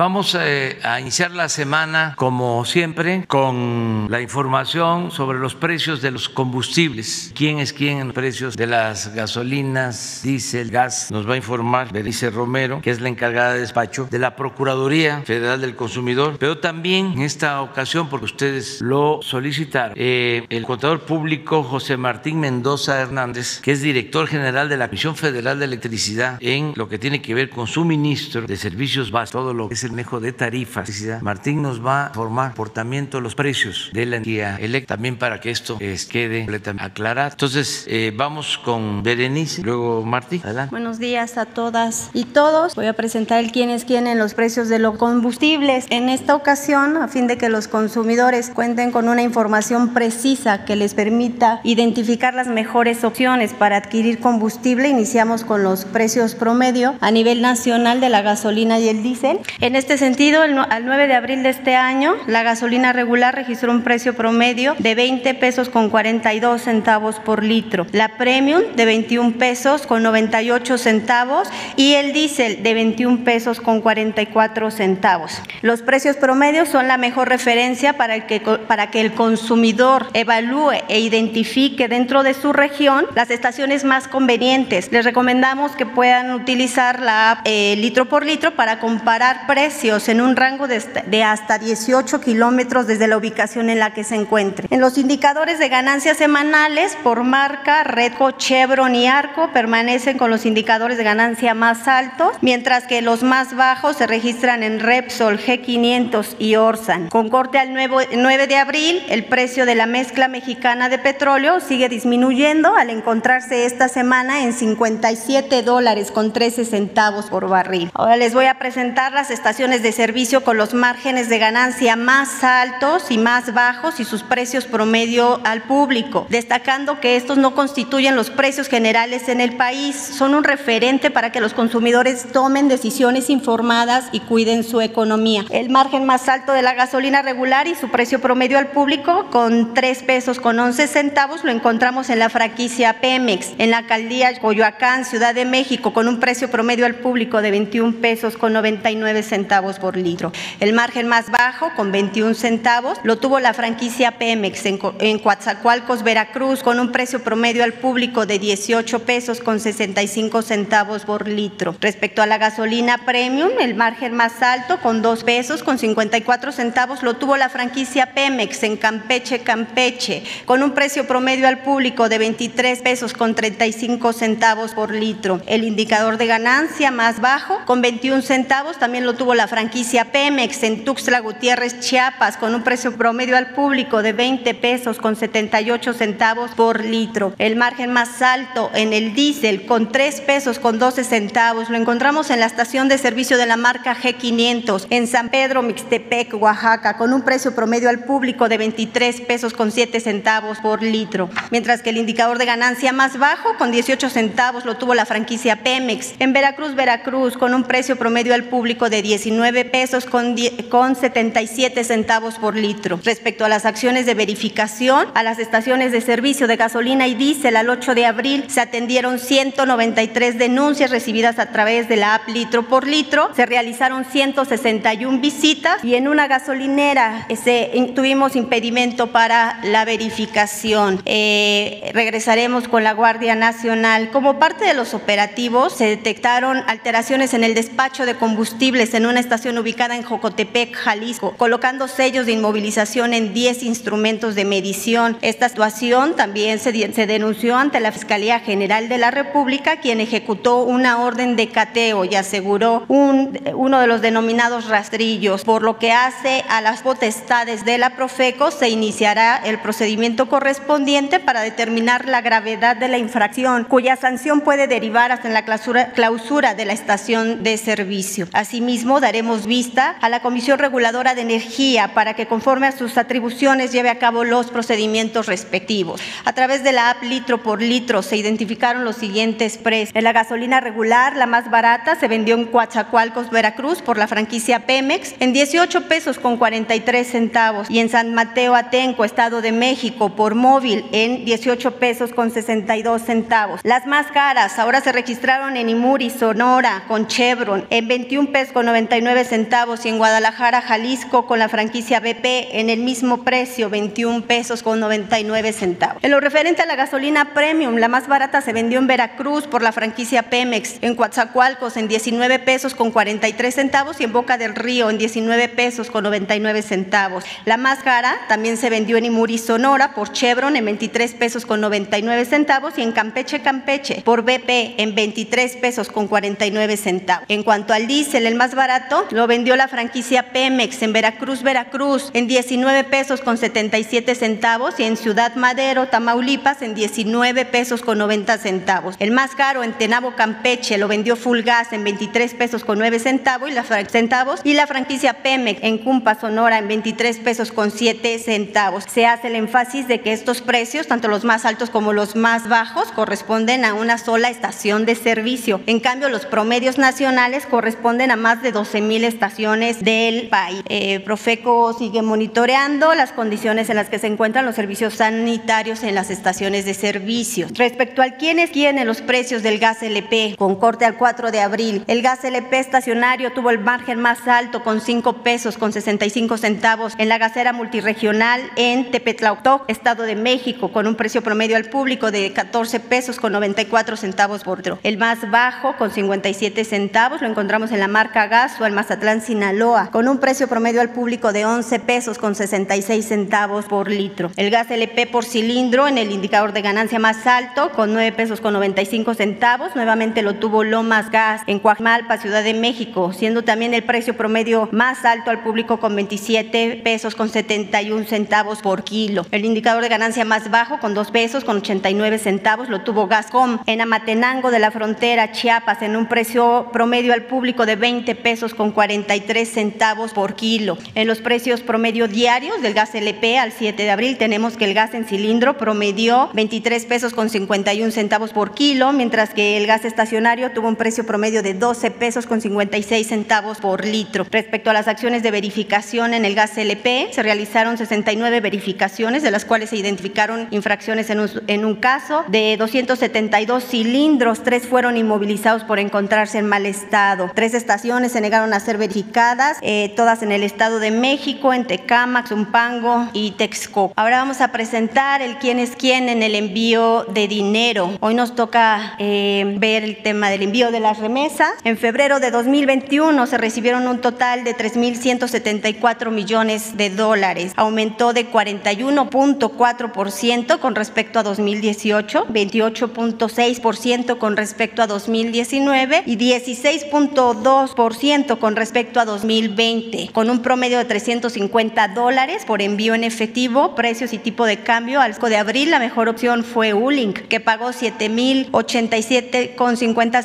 Vamos eh, a iniciar la semana, como siempre, con la información sobre los precios de los combustibles. ¿Quién es quién en los precios de las gasolinas, diésel, gas? Nos va a informar Belice Romero, que es la encargada de despacho de la Procuraduría Federal del Consumidor. Pero también en esta ocasión, porque ustedes lo solicitaron, eh, el contador público José Martín Mendoza Hernández, que es director general de la Comisión Federal de Electricidad en lo que tiene que ver con suministro de servicios básicos, todo lo que es el manejo de tarifas. Martín nos va a formar portamiento los precios de la energía eléctrica también para que esto quede completamente aclarado. Entonces, eh, vamos con Berenice, luego Martín. Buenos días a todas y todos. Voy a presentar el quiénes quieren los precios de los combustibles. En esta ocasión, a fin de que los consumidores cuenten con una información precisa que les permita identificar las mejores opciones para adquirir combustible, iniciamos con los precios promedio a nivel nacional de la gasolina y el diésel. En este sentido, al 9 de abril de este año, la gasolina regular registró un precio promedio de 20 pesos con 42 centavos por litro, la premium de 21 pesos con 98 centavos y el diésel de 21 pesos con 44 centavos. Los precios promedios son la mejor referencia para, que, para que el consumidor evalúe e identifique dentro de su región las estaciones más convenientes. Les recomendamos que puedan utilizar la app eh, litro por litro para comparar precios en un rango de hasta 18 kilómetros desde la ubicación en la que se encuentre. En los indicadores de ganancias semanales por marca, Redco, Chevron y Arco permanecen con los indicadores de ganancia más altos, mientras que los más bajos se registran en Repsol, G500 y Orsan. Con corte al 9 de abril, el precio de la mezcla mexicana de petróleo sigue disminuyendo al encontrarse esta semana en 57 dólares con 13 centavos por barril. Ahora les voy a presentar las estaciones de servicio con los márgenes de ganancia más altos y más bajos y sus precios promedio al público, destacando que estos no constituyen los precios generales en el país, son un referente para que los consumidores tomen decisiones informadas y cuiden su economía. El margen más alto de la gasolina regular y su precio promedio al público con 3 pesos con 11 centavos lo encontramos en la franquicia Pemex, en la alcaldía Coyoacán, Ciudad de México, con un precio promedio al público de 21 pesos con 99 centavos por litro. El margen más bajo, con 21 centavos, lo tuvo la franquicia Pemex en, en Coatzacoalcos, Veracruz, con un precio promedio al público de 18 pesos con 65 centavos por litro. Respecto a la gasolina premium, el margen más alto, con 2 pesos con 54 centavos, lo tuvo la franquicia Pemex en Campeche, Campeche, con un precio promedio al público de 23 pesos con 35 centavos por litro. El indicador de ganancia más bajo, con 21 centavos, también lo tuvo la franquicia Pemex en Tuxtla Gutiérrez, Chiapas, con un precio promedio al público de 20 pesos con 78 centavos por litro. El margen más alto en el diésel, con 3 pesos con 12 centavos, lo encontramos en la estación de servicio de la marca G500 en San Pedro, Mixtepec, Oaxaca, con un precio promedio al público de 23 pesos con 7 centavos por litro. Mientras que el indicador de ganancia más bajo, con 18 centavos, lo tuvo la franquicia Pemex en Veracruz, Veracruz, con un precio promedio al público de 19 pesos con, con 77 centavos por litro. Respecto a las acciones de verificación, a las estaciones de servicio de gasolina y diésel al 8 de abril se atendieron 193 denuncias recibidas a través de la app litro por litro, se realizaron 161 visitas y en una gasolinera ese, tuvimos impedimento para la verificación. Eh, regresaremos con la Guardia Nacional. Como parte de los operativos se detectaron alteraciones en el despacho de combustibles en una estación ubicada en Jocotepec, Jalisco, colocando sellos de inmovilización en 10 instrumentos de medición. Esta situación también se, se denunció ante la Fiscalía General de la República, quien ejecutó una orden de cateo y aseguró un, uno de los denominados rastrillos. Por lo que hace a las potestades de la Profeco, se iniciará el procedimiento correspondiente para determinar la gravedad de la infracción, cuya sanción puede derivar hasta en la clausura, clausura de la estación de servicio. Asimismo, daremos vista a la Comisión Reguladora de Energía para que conforme a sus atribuciones lleve a cabo los procedimientos respectivos. A través de la app litro por litro se identificaron los siguientes precios. En la gasolina regular, la más barata, se vendió en Coatzacoalcos, Veracruz, por la franquicia Pemex, en 18 pesos con 43 centavos y en San Mateo Atenco, Estado de México, por móvil, en 18 pesos con 62 centavos. Las más caras ahora se registraron en Imuri, Sonora, con Chevron, en 21 pesos con 90 99 centavos y en Guadalajara, Jalisco, con la franquicia BP en el mismo precio, 21 pesos con 99 centavos. En lo referente a la gasolina premium, la más barata se vendió en Veracruz por la franquicia Pemex, en Coatzacoalcos en 19 pesos con 43 centavos y en Boca del Río en 19 pesos con 99 centavos. La más cara también se vendió en Imuri, Sonora por Chevron en 23 pesos con 99 centavos y en Campeche, Campeche por BP en 23 pesos con 49 centavos. En cuanto al diésel, el más barato lo vendió la franquicia Pemex en Veracruz, Veracruz, en 19 pesos con 77 centavos y en Ciudad Madero, Tamaulipas, en 19 pesos con 90 centavos. El más caro en Tenabo, Campeche, lo vendió Fulgas en 23 pesos con 9 centavos y la, centavos, y la franquicia Pemex en Cumpa, Sonora, en 23 pesos con 7 centavos. Se hace el énfasis de que estos precios, tanto los más altos como los más bajos, corresponden a una sola estación de servicio. En cambio, los promedios nacionales corresponden a más de dos 12.000 estaciones del país. Eh, Profeco sigue monitoreando las condiciones en las que se encuentran los servicios sanitarios en las estaciones de servicio. Respecto al quiénes tienen los precios del gas LP, con corte al 4 de abril, el gas LP estacionario tuvo el margen más alto con 5 pesos con 65 centavos en la gasera multiregional en Tepetlautoc, Estado de México, con un precio promedio al público de 14 pesos con 94 centavos por litro. El más bajo con 57 centavos lo encontramos en la marca gas el Mazatlán, Sinaloa, con un precio promedio al público de 11 pesos con 66 centavos por litro. El gas LP por cilindro en el indicador de ganancia más alto, con 9 pesos con 95 centavos, nuevamente lo tuvo Lomas Gas en Coajimalpa, Ciudad de México, siendo también el precio promedio más alto al público con 27 pesos con 71 centavos por kilo. El indicador de ganancia más bajo con 2 pesos con 89 centavos lo tuvo Gascom en Amatenango de la frontera Chiapas en un precio promedio al público de 20 pesos con 43 centavos por kilo. En los precios promedio diarios del gas LP al 7 de abril tenemos que el gas en cilindro promedió 23 pesos con 51 centavos por kilo, mientras que el gas estacionario tuvo un precio promedio de 12 pesos con 56 centavos por litro. Respecto a las acciones de verificación en el gas LP, se realizaron 69 verificaciones, de las cuales se identificaron infracciones en un, en un caso. De 272 cilindros, tres fueron inmovilizados por encontrarse en mal estado. Tres estaciones se negaron a ser verificadas, eh, todas en el Estado de México, en Tecámac, Zumpango y Texcoco. Ahora vamos a presentar el quién es quién en el envío de dinero. Hoy nos toca eh, ver el tema del envío de las remesas. En febrero de 2021 se recibieron un total de 3.174 millones de dólares. Aumentó de 41.4% con respecto a 2018, 28.6% con respecto a 2019 y 16.2% con respecto a 2020, con un promedio de 350 dólares por envío en efectivo, precios y tipo de cambio. Al de abril la mejor opción fue Ulink, que pagó 7.087 con 50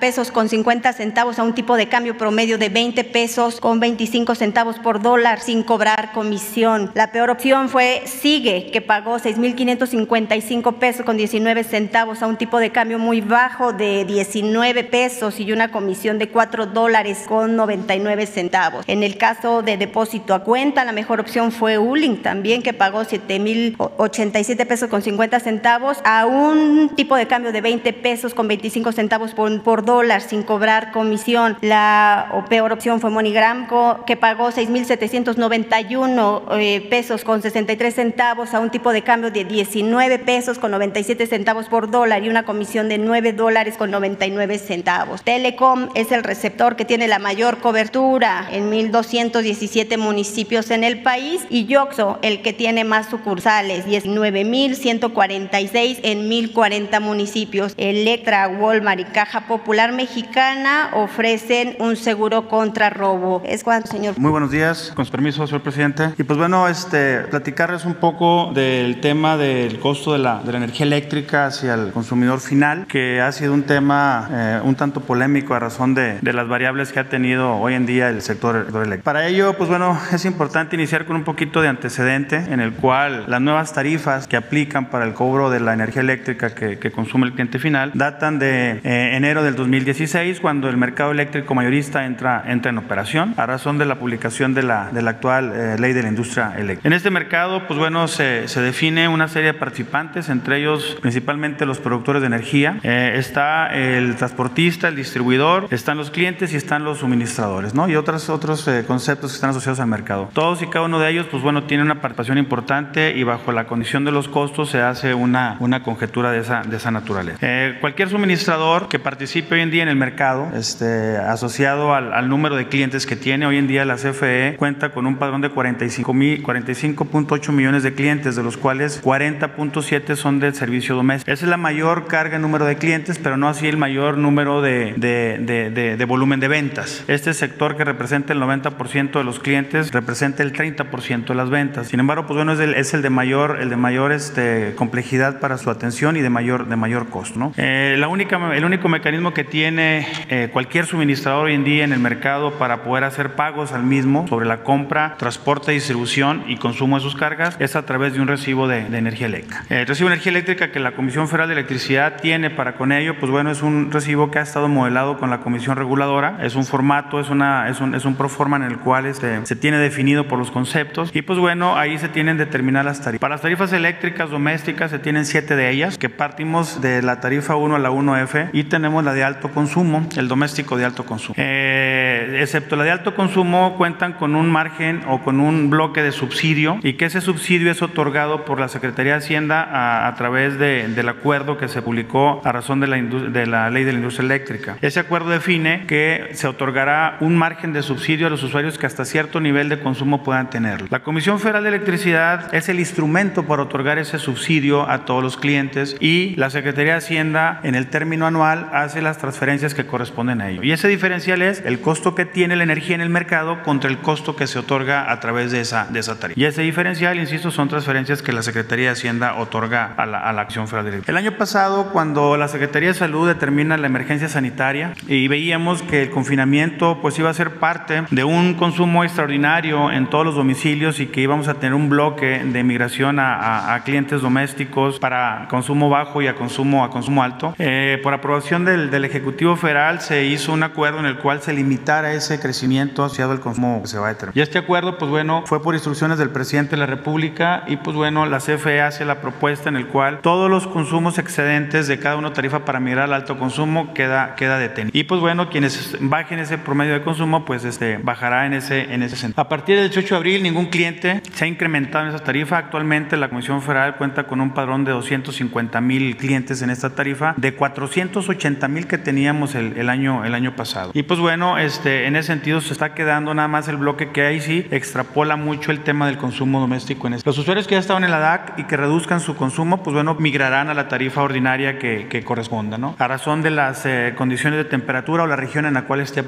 pesos con 50 centavos a un tipo de cambio promedio de 20 pesos con 25 centavos por dólar sin cobrar comisión. La peor opción fue Sigue, que pagó 6.555 pesos con 19 centavos a un tipo de cambio muy bajo de 19 pesos y una comisión de 4 dólares 99 centavos. En el caso de depósito a cuenta, la mejor opción fue Ulink también, que pagó 7.087 pesos con 50 centavos a un tipo de cambio de 20 pesos con 25 centavos por, dólar sin cobrar comisión. La peor opción fue MoneyGram, que pagó 6.791 eh, pesos con 63 centavos a un tipo de cambio de 19 pesos con 97 centavos por dólar y una comisión de 9 dólares con 99 centavos. Telecom es el receptor que tiene la mayor cobertura en 1.217 municipios en el país y Yoxo el que tiene más sucursales, 19.146 en 1.040 municipios. Electra, Walmart y Caja Popular Mexicana ofrecen un seguro contra robo. Es cuando, señor. Muy buenos días, con su permiso, señor presidente. Y pues bueno, este, platicarles un poco del tema del costo de la, de la energía eléctrica hacia el consumidor final, que ha sido un tema eh, un tanto polémico a razón de, de, las variables que ha tenido hoy en día el sector eléctrico. Para ello, pues bueno, es importante iniciar con un poquito de antecedente en el cual las nuevas tarifas que aplican para el cobro de la energía eléctrica que, que consume el cliente final datan de eh, enero del 2016, cuando el mercado eléctrico mayorista entra, entra en operación a razón de la publicación de la, de la actual eh, ley de la industria eléctrica. En este mercado, pues bueno, se, se, define una serie de participantes, entre ellos principalmente los productores de energía. Eh, está el transportista, el distribuidor, están los clientes y están los suministradores, ¿no? Y otros, otros eh, conceptos que están asociados al mercado. Todos y cada uno de ellos, pues bueno, tiene una participación importante y bajo la condición de los costos se hace una, una conjetura de esa, de esa naturaleza. Eh, cualquier suministrador que participe hoy en día en el mercado, este, asociado al, al número de clientes que tiene, hoy en día la CFE cuenta con un padrón de 45.8 millones de clientes, de los cuales 40.7 son del servicio doméstico. Es la mayor carga en número de clientes, pero no así el mayor número de, de, de volumen de ventas. Este sector que representa el 90% de los clientes representa el 30% de las ventas. Sin embargo, pues bueno, es el, de mayor, el de mayor este, complejidad para su atención y de mayor, de mayor costo. Eh, la única, el único mecanismo que tiene eh, cualquier suministrador hoy en día en el mercado para poder hacer pagos al mismo sobre la compra, transporte, distribución y consumo de sus cargas es a través de un recibo de, energía eléctrica. El recibo de energía eléctrica que la Comisión Federal de Electricidad tiene para con ello, pues bueno, es un recibo que ha estado modelado con la Comisión Reguladora, es un formato, es, una, es, un, es un proforma en el cual este, se tiene definido por los conceptos y pues bueno, ahí se tienen determinadas tarifas. Para las tarifas eléctricas domésticas se tienen siete de ellas, que partimos de la tarifa 1 a la 1F y tenemos la de alto consumo, el doméstico de alto consumo. Eh, excepto la de alto consumo, cuentan con un margen o con un bloque de subsidio y que ese subsidio es otorgado por la Secretaría de Hacienda a, a través de, del acuerdo que se publicó a razón de la, de la ley de la industria eléctrica. Ese acuerdo define que se otorgará un margen de subsidio a los usuarios que hasta cierto nivel de consumo puedan tenerlo. La Comisión Federal de Electricidad es el instrumento para otorgar ese subsidio a todos los clientes y la Secretaría de Hacienda en el término anual hace las transferencias que corresponden a ello. Y ese diferencial es el costo que tiene la energía en el mercado contra el costo que se otorga a través de esa, de esa tarifa. Y ese diferencial, insisto, son transferencias que la Secretaría de Hacienda otorga a la, a la Acción Federal de Electricidad. El año pasado, cuando la Secretaría de Salud determina la emergencia sanitaria y veíamos que el confinamiento pues iba a ser parte de un consumo extraordinario en todos los domicilios y que íbamos a tener un bloque de migración a, a, a clientes domésticos para consumo bajo y a consumo, a consumo alto. Eh, por aprobación del, del, Ejecutivo Federal se hizo un acuerdo en el cual se limitara ese crecimiento asociado al consumo que se va a determinar. Y este acuerdo, pues bueno, fue por instrucciones del presidente de la República y pues bueno, la CFE hace la propuesta en el cual todos los consumos excedentes de cada una tarifa para migrar al alto consumo queda, queda detenido. Y pues bueno, quienes bajen ese promedio de consumo, pues este, bajará en ese, en ese sentido. A partir del 18 de abril, ningún cliente se ha incrementado en esa tarifa. Actualmente la Comisión Federal cuenta con un padrón de 250 mil clientes en esta tarifa, de 480 mil que teníamos el, el, año, el año pasado. Y pues bueno, este, en ese sentido se está quedando nada más el bloque que ahí sí extrapola mucho el tema del consumo doméstico. En este. Los usuarios que ya estaban en la DAC y que reduzcan su consumo, pues bueno, migrarán a la tarifa ordinaria que, que corresponda, ¿no? A razón de las eh, condiciones de temperatura o la región en la cual esté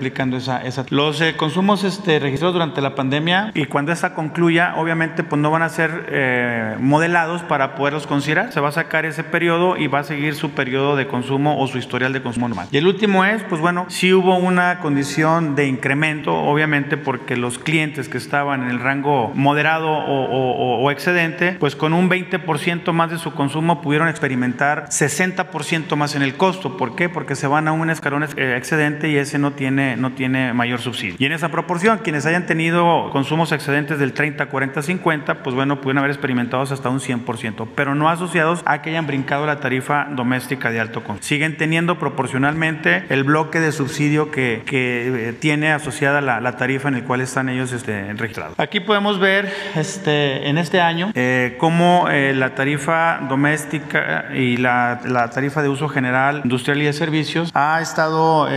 Los eh, consumos este, registrados durante la pandemia y cuando esta concluya, obviamente, pues no van a ser eh, modelados para poderlos considerar. Se va a sacar ese periodo y va a seguir su periodo de consumo o su historial de consumo normal. Y el último es, pues bueno, si hubo una condición de incremento, obviamente porque los clientes que estaban en el rango moderado o, o, excedente, pues con un 20% más de su consumo pudieron experimentar 60% más en el costo. ¿Por qué? Porque se van a un escalón excedente y ese no tiene, no tiene mayor subsidio. Y en esa proporción, quienes hayan tenido consumos excedentes del 30, 40, 50, pues bueno, pudieron haber experimentado hasta un 100%, pero no asociados a que hayan brincado la tarifa doméstica de alto consumo. Siguen teniendo proporcionalmente el bloque de subsidio que, que tiene asociada la, la, tarifa en el cual están ellos este. Aquí podemos ver este, en este año eh, cómo eh, la tarifa doméstica y la, la, tarifa de uso general, industrial y de servicios ha estado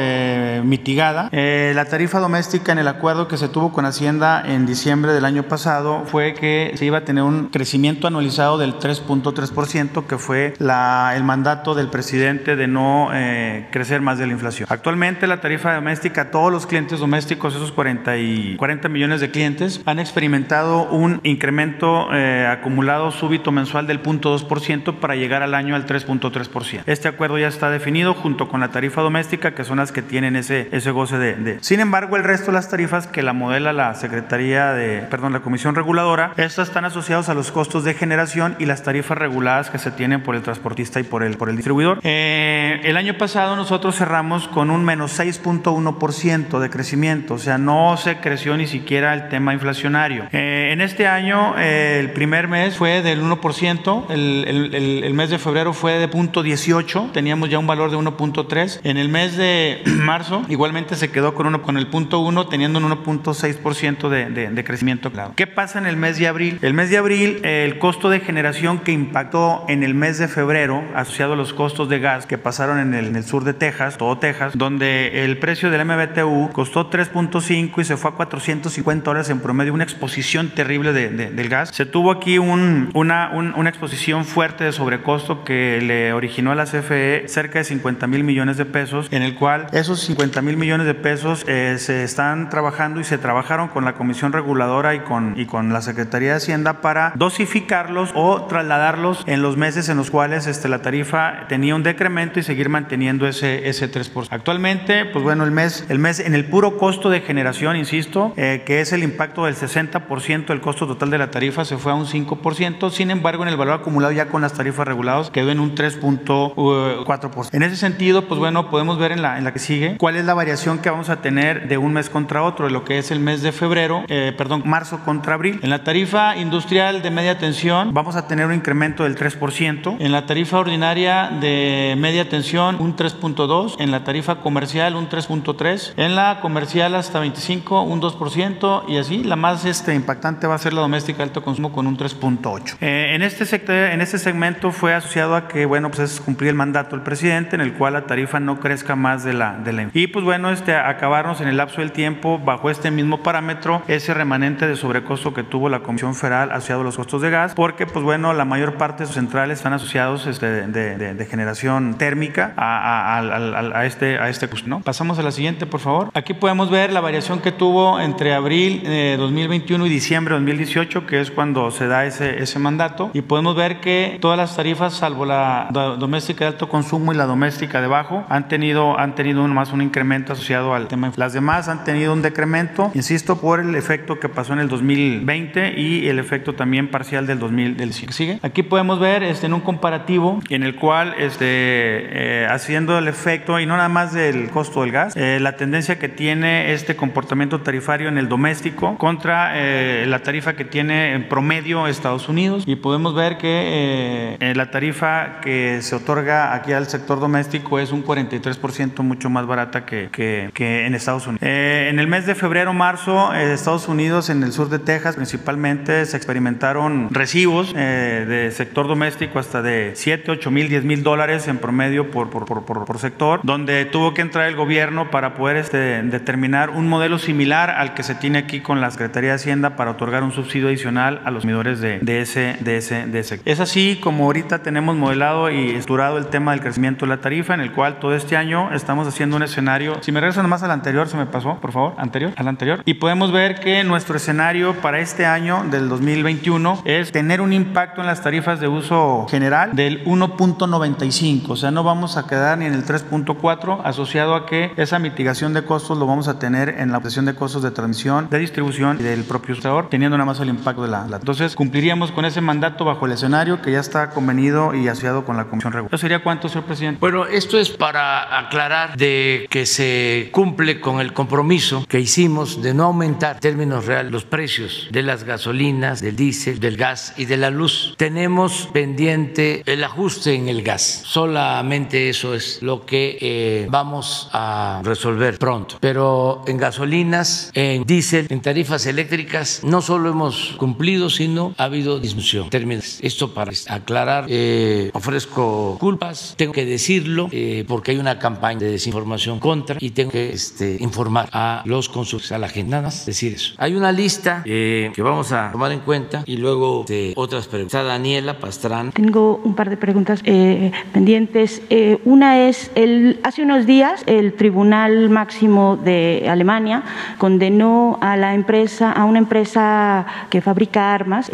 eh, la tarifa doméstica en el acuerdo que se tuvo con Hacienda en diciembre del año pasado fue que se iba a tener un crecimiento anualizado del 3.3%, que fue el mandato del presidente de no eh, crecer más de la inflación. Actualmente la tarifa doméstica, todos los clientes domésticos, esos 40, y 40 millones de clientes, han experimentado un incremento eh, acumulado súbito mensual del 0.2% para llegar al año al 3.3%. Este acuerdo ya está definido junto con la tarifa doméstica, que son las que tienen ese, ese goce Sin embargo, el resto de las tarifas que la modela la Secretaría de, perdón, la Comisión Reguladora, estas están asociados a los costos de generación y las tarifas reguladas que se tienen por el transportista y por el, por el distribuidor. Eh, el año pasado nosotros cerramos con un menos 6.1% 5% de crecimiento, o sea, no se creció ni siquiera el tema inflacionario. Eh, en este año, eh, el primer mes fue del 1%, el, el, el, mes de febrero fue de 0.18, teníamos ya un valor de 1.3. En el mes de marzo, igualmente se quedó con, uno, con el punto 1, teniendo un 1.6% de, de, de, crecimiento. ¿Qué pasa en el mes de abril? El mes de abril, el costo de generación que impactó en el mes de febrero, asociado a los costos de gas que pasaron en el, sur de Texas, todo Texas, donde el precio del MBTU costó 3.5 y se fue a 450 dólares en promedio, una exposición terrible de, de, del gas. Se tuvo aquí un, una, un, una exposición fuerte de sobrecosto que le originó a la CFE cerca de 50 mil millones de pesos, en el cual esos 50 mil millones de pesos eh, se están trabajando y se trabajaron con la Comisión Reguladora y con, y con la Secretaría de Hacienda para dosificarlos o trasladarlos en los meses en los cuales este, la tarifa tenía un decremento y seguir manteniendo ese, ese 3%. Actualmente, pues bueno, el mes, el mes en el puro costo de generación, insisto, eh, que es el impacto del 60% del costo total de la tarifa, se fue a un 5%. Sin embargo, en el valor acumulado ya con las tarifas reguladas quedó en un 3.4%. En ese sentido, pues bueno, podemos ver en la, en la que sigue cuál es la variación que vamos a tener de un mes contra otro, lo que es el mes de febrero, eh, perdón, marzo contra abril. En la tarifa industrial de media tensión vamos a tener un incremento del 3%. En la tarifa ordinaria de media tensión, un 3.2%. En la tarifa comercial, un 3.3%. En la comercial hasta 25, un 2%. Y así, la más este, impactante va a ser la doméstica de alto consumo con un 3.8%. Eh, en, este sector, en este segmento fue asociado a que, bueno, pues es cumplir el mandato del presidente en el cual la tarifa no crezca más de la... De la y pues bueno, este, acabarnos en el lapso del tiempo bajo este mismo parámetro ese remanente de sobrecosto que tuvo la Comisión Federal asociado a los costos de gas, porque pues bueno, la mayor parte de sus centrales están asociados este, de, de, de, generación térmica a, a, a, a este, a este ¿no? Pasamos a la siguiente, por favor. Aquí podemos ver la variación que tuvo entre abril de 2021 y diciembre de 2018, que es cuando se da ese, ese mandato, y podemos ver que todas las tarifas, salvo la doméstica de alto consumo y la doméstica de bajo, han tenido, han tenido más un incremento asociado al tema. Las demás han tenido un decremento, insisto, por el efecto que pasó en el 2020 y el efecto también parcial del 2000 del sigue. Aquí podemos ver este, en un comparativo en el cual este, eh, haciendo el efecto y no nada más del costo del gas, eh, la tendencia que tiene este comportamiento tarifario en el doméstico contra eh, la tarifa que tiene en promedio Estados Unidos y podemos ver que la tarifa que se otorga aquí al sector doméstico es un 43% mucho más barata que, que, que en Estados Unidos. en el mes de febrero-marzo, Estados Unidos, en el sur de Texas principalmente, se experimentaron recibos eh, de sector doméstico hasta de 7, 8 mil, 10 mil dólares en promedio por, por, por, sector, donde tuvo que entrar el gobierno para poder este, determinar un modelo similar al que se tiene aquí con la Secretaría de Hacienda para otorgar un subsidio adicional a los consumidores de, de, ese, de, ese, de ese. Es así como ahorita tenemos modelado y estructurado el tema del crecimiento de la tarifa, en el cual todo este año estamos haciendo un escenario. Si me regresan más al anterior, se me pasó, por favor, anterior, al anterior. Y podemos ver que nuestro escenario para este año del 2021 es tener un impacto en las tarifas de uso general del 1.95, o sea, no vamos a quedar ni en el 3.4 asociado a que esa mitigación de costos lo vamos a tener en la obtención de costos de transmisión, de distribución y del propio usuario, teniendo nada más el impacto de la, la, Entonces, cumpliríamos con ese mandato bajo el escenario que ya está convenido y asociado con la Comisión Reguladora. ¿Eso sería cuánto, señor presidente? Bueno, esto es para aclarar de que se cumple con el compromiso que hicimos de no aumentar en términos reales los precios de las gasolinas, del diésel, del gas y de la luz. Tenemos pendiente el ajuste en el gas. Solamente eso es lo que eh, vamos a resolver pronto. Pero en gasolinas, en diésel, en tarifas eléctricas, no solo hemos cumplido, sino ha habido disminución. Términos. Esto para aclarar, eh, ofrezco culpas, tengo que decirlo eh, porque hay una campaña de desinformación contra y tengo que este, informar a los consumidores, a la gente. Nada más decir eso. Hay una lista eh, que vamos a tomar en cuenta y luego de otras preguntas. Está Daniela Pastrán. Tengo un par de preguntas eh, pendientes. Eh, una es, el, hace unos días el Tribunal Máximo de Alemania condenó a la empresa, a una empresa que fabrica armas,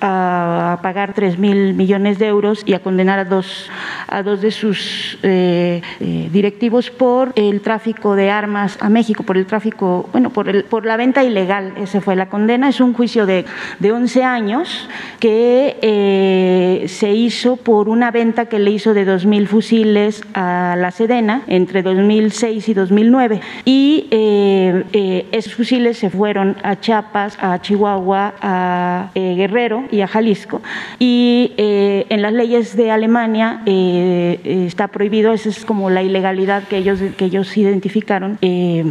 a pagar 3 mil millones de euros y a condenar a dos, a dos de sus directivos por el tráfico de armas a México, por el tráfico, bueno, por, el, por la venta ilegal. Esa fue la condena. Es un juicio de, de 11 años que eh, se hizo por una venta que le hizo de 2.000 fusiles a la Sedena entre 2006 y 2009. y esos fusiles se fueron a Chiapas, a Chihuahua, a Guerrero y a Jalisco. Y en las leyes de Alemania está prohibido, esa es como la ilegalidad que ellos, que ellos identificaron,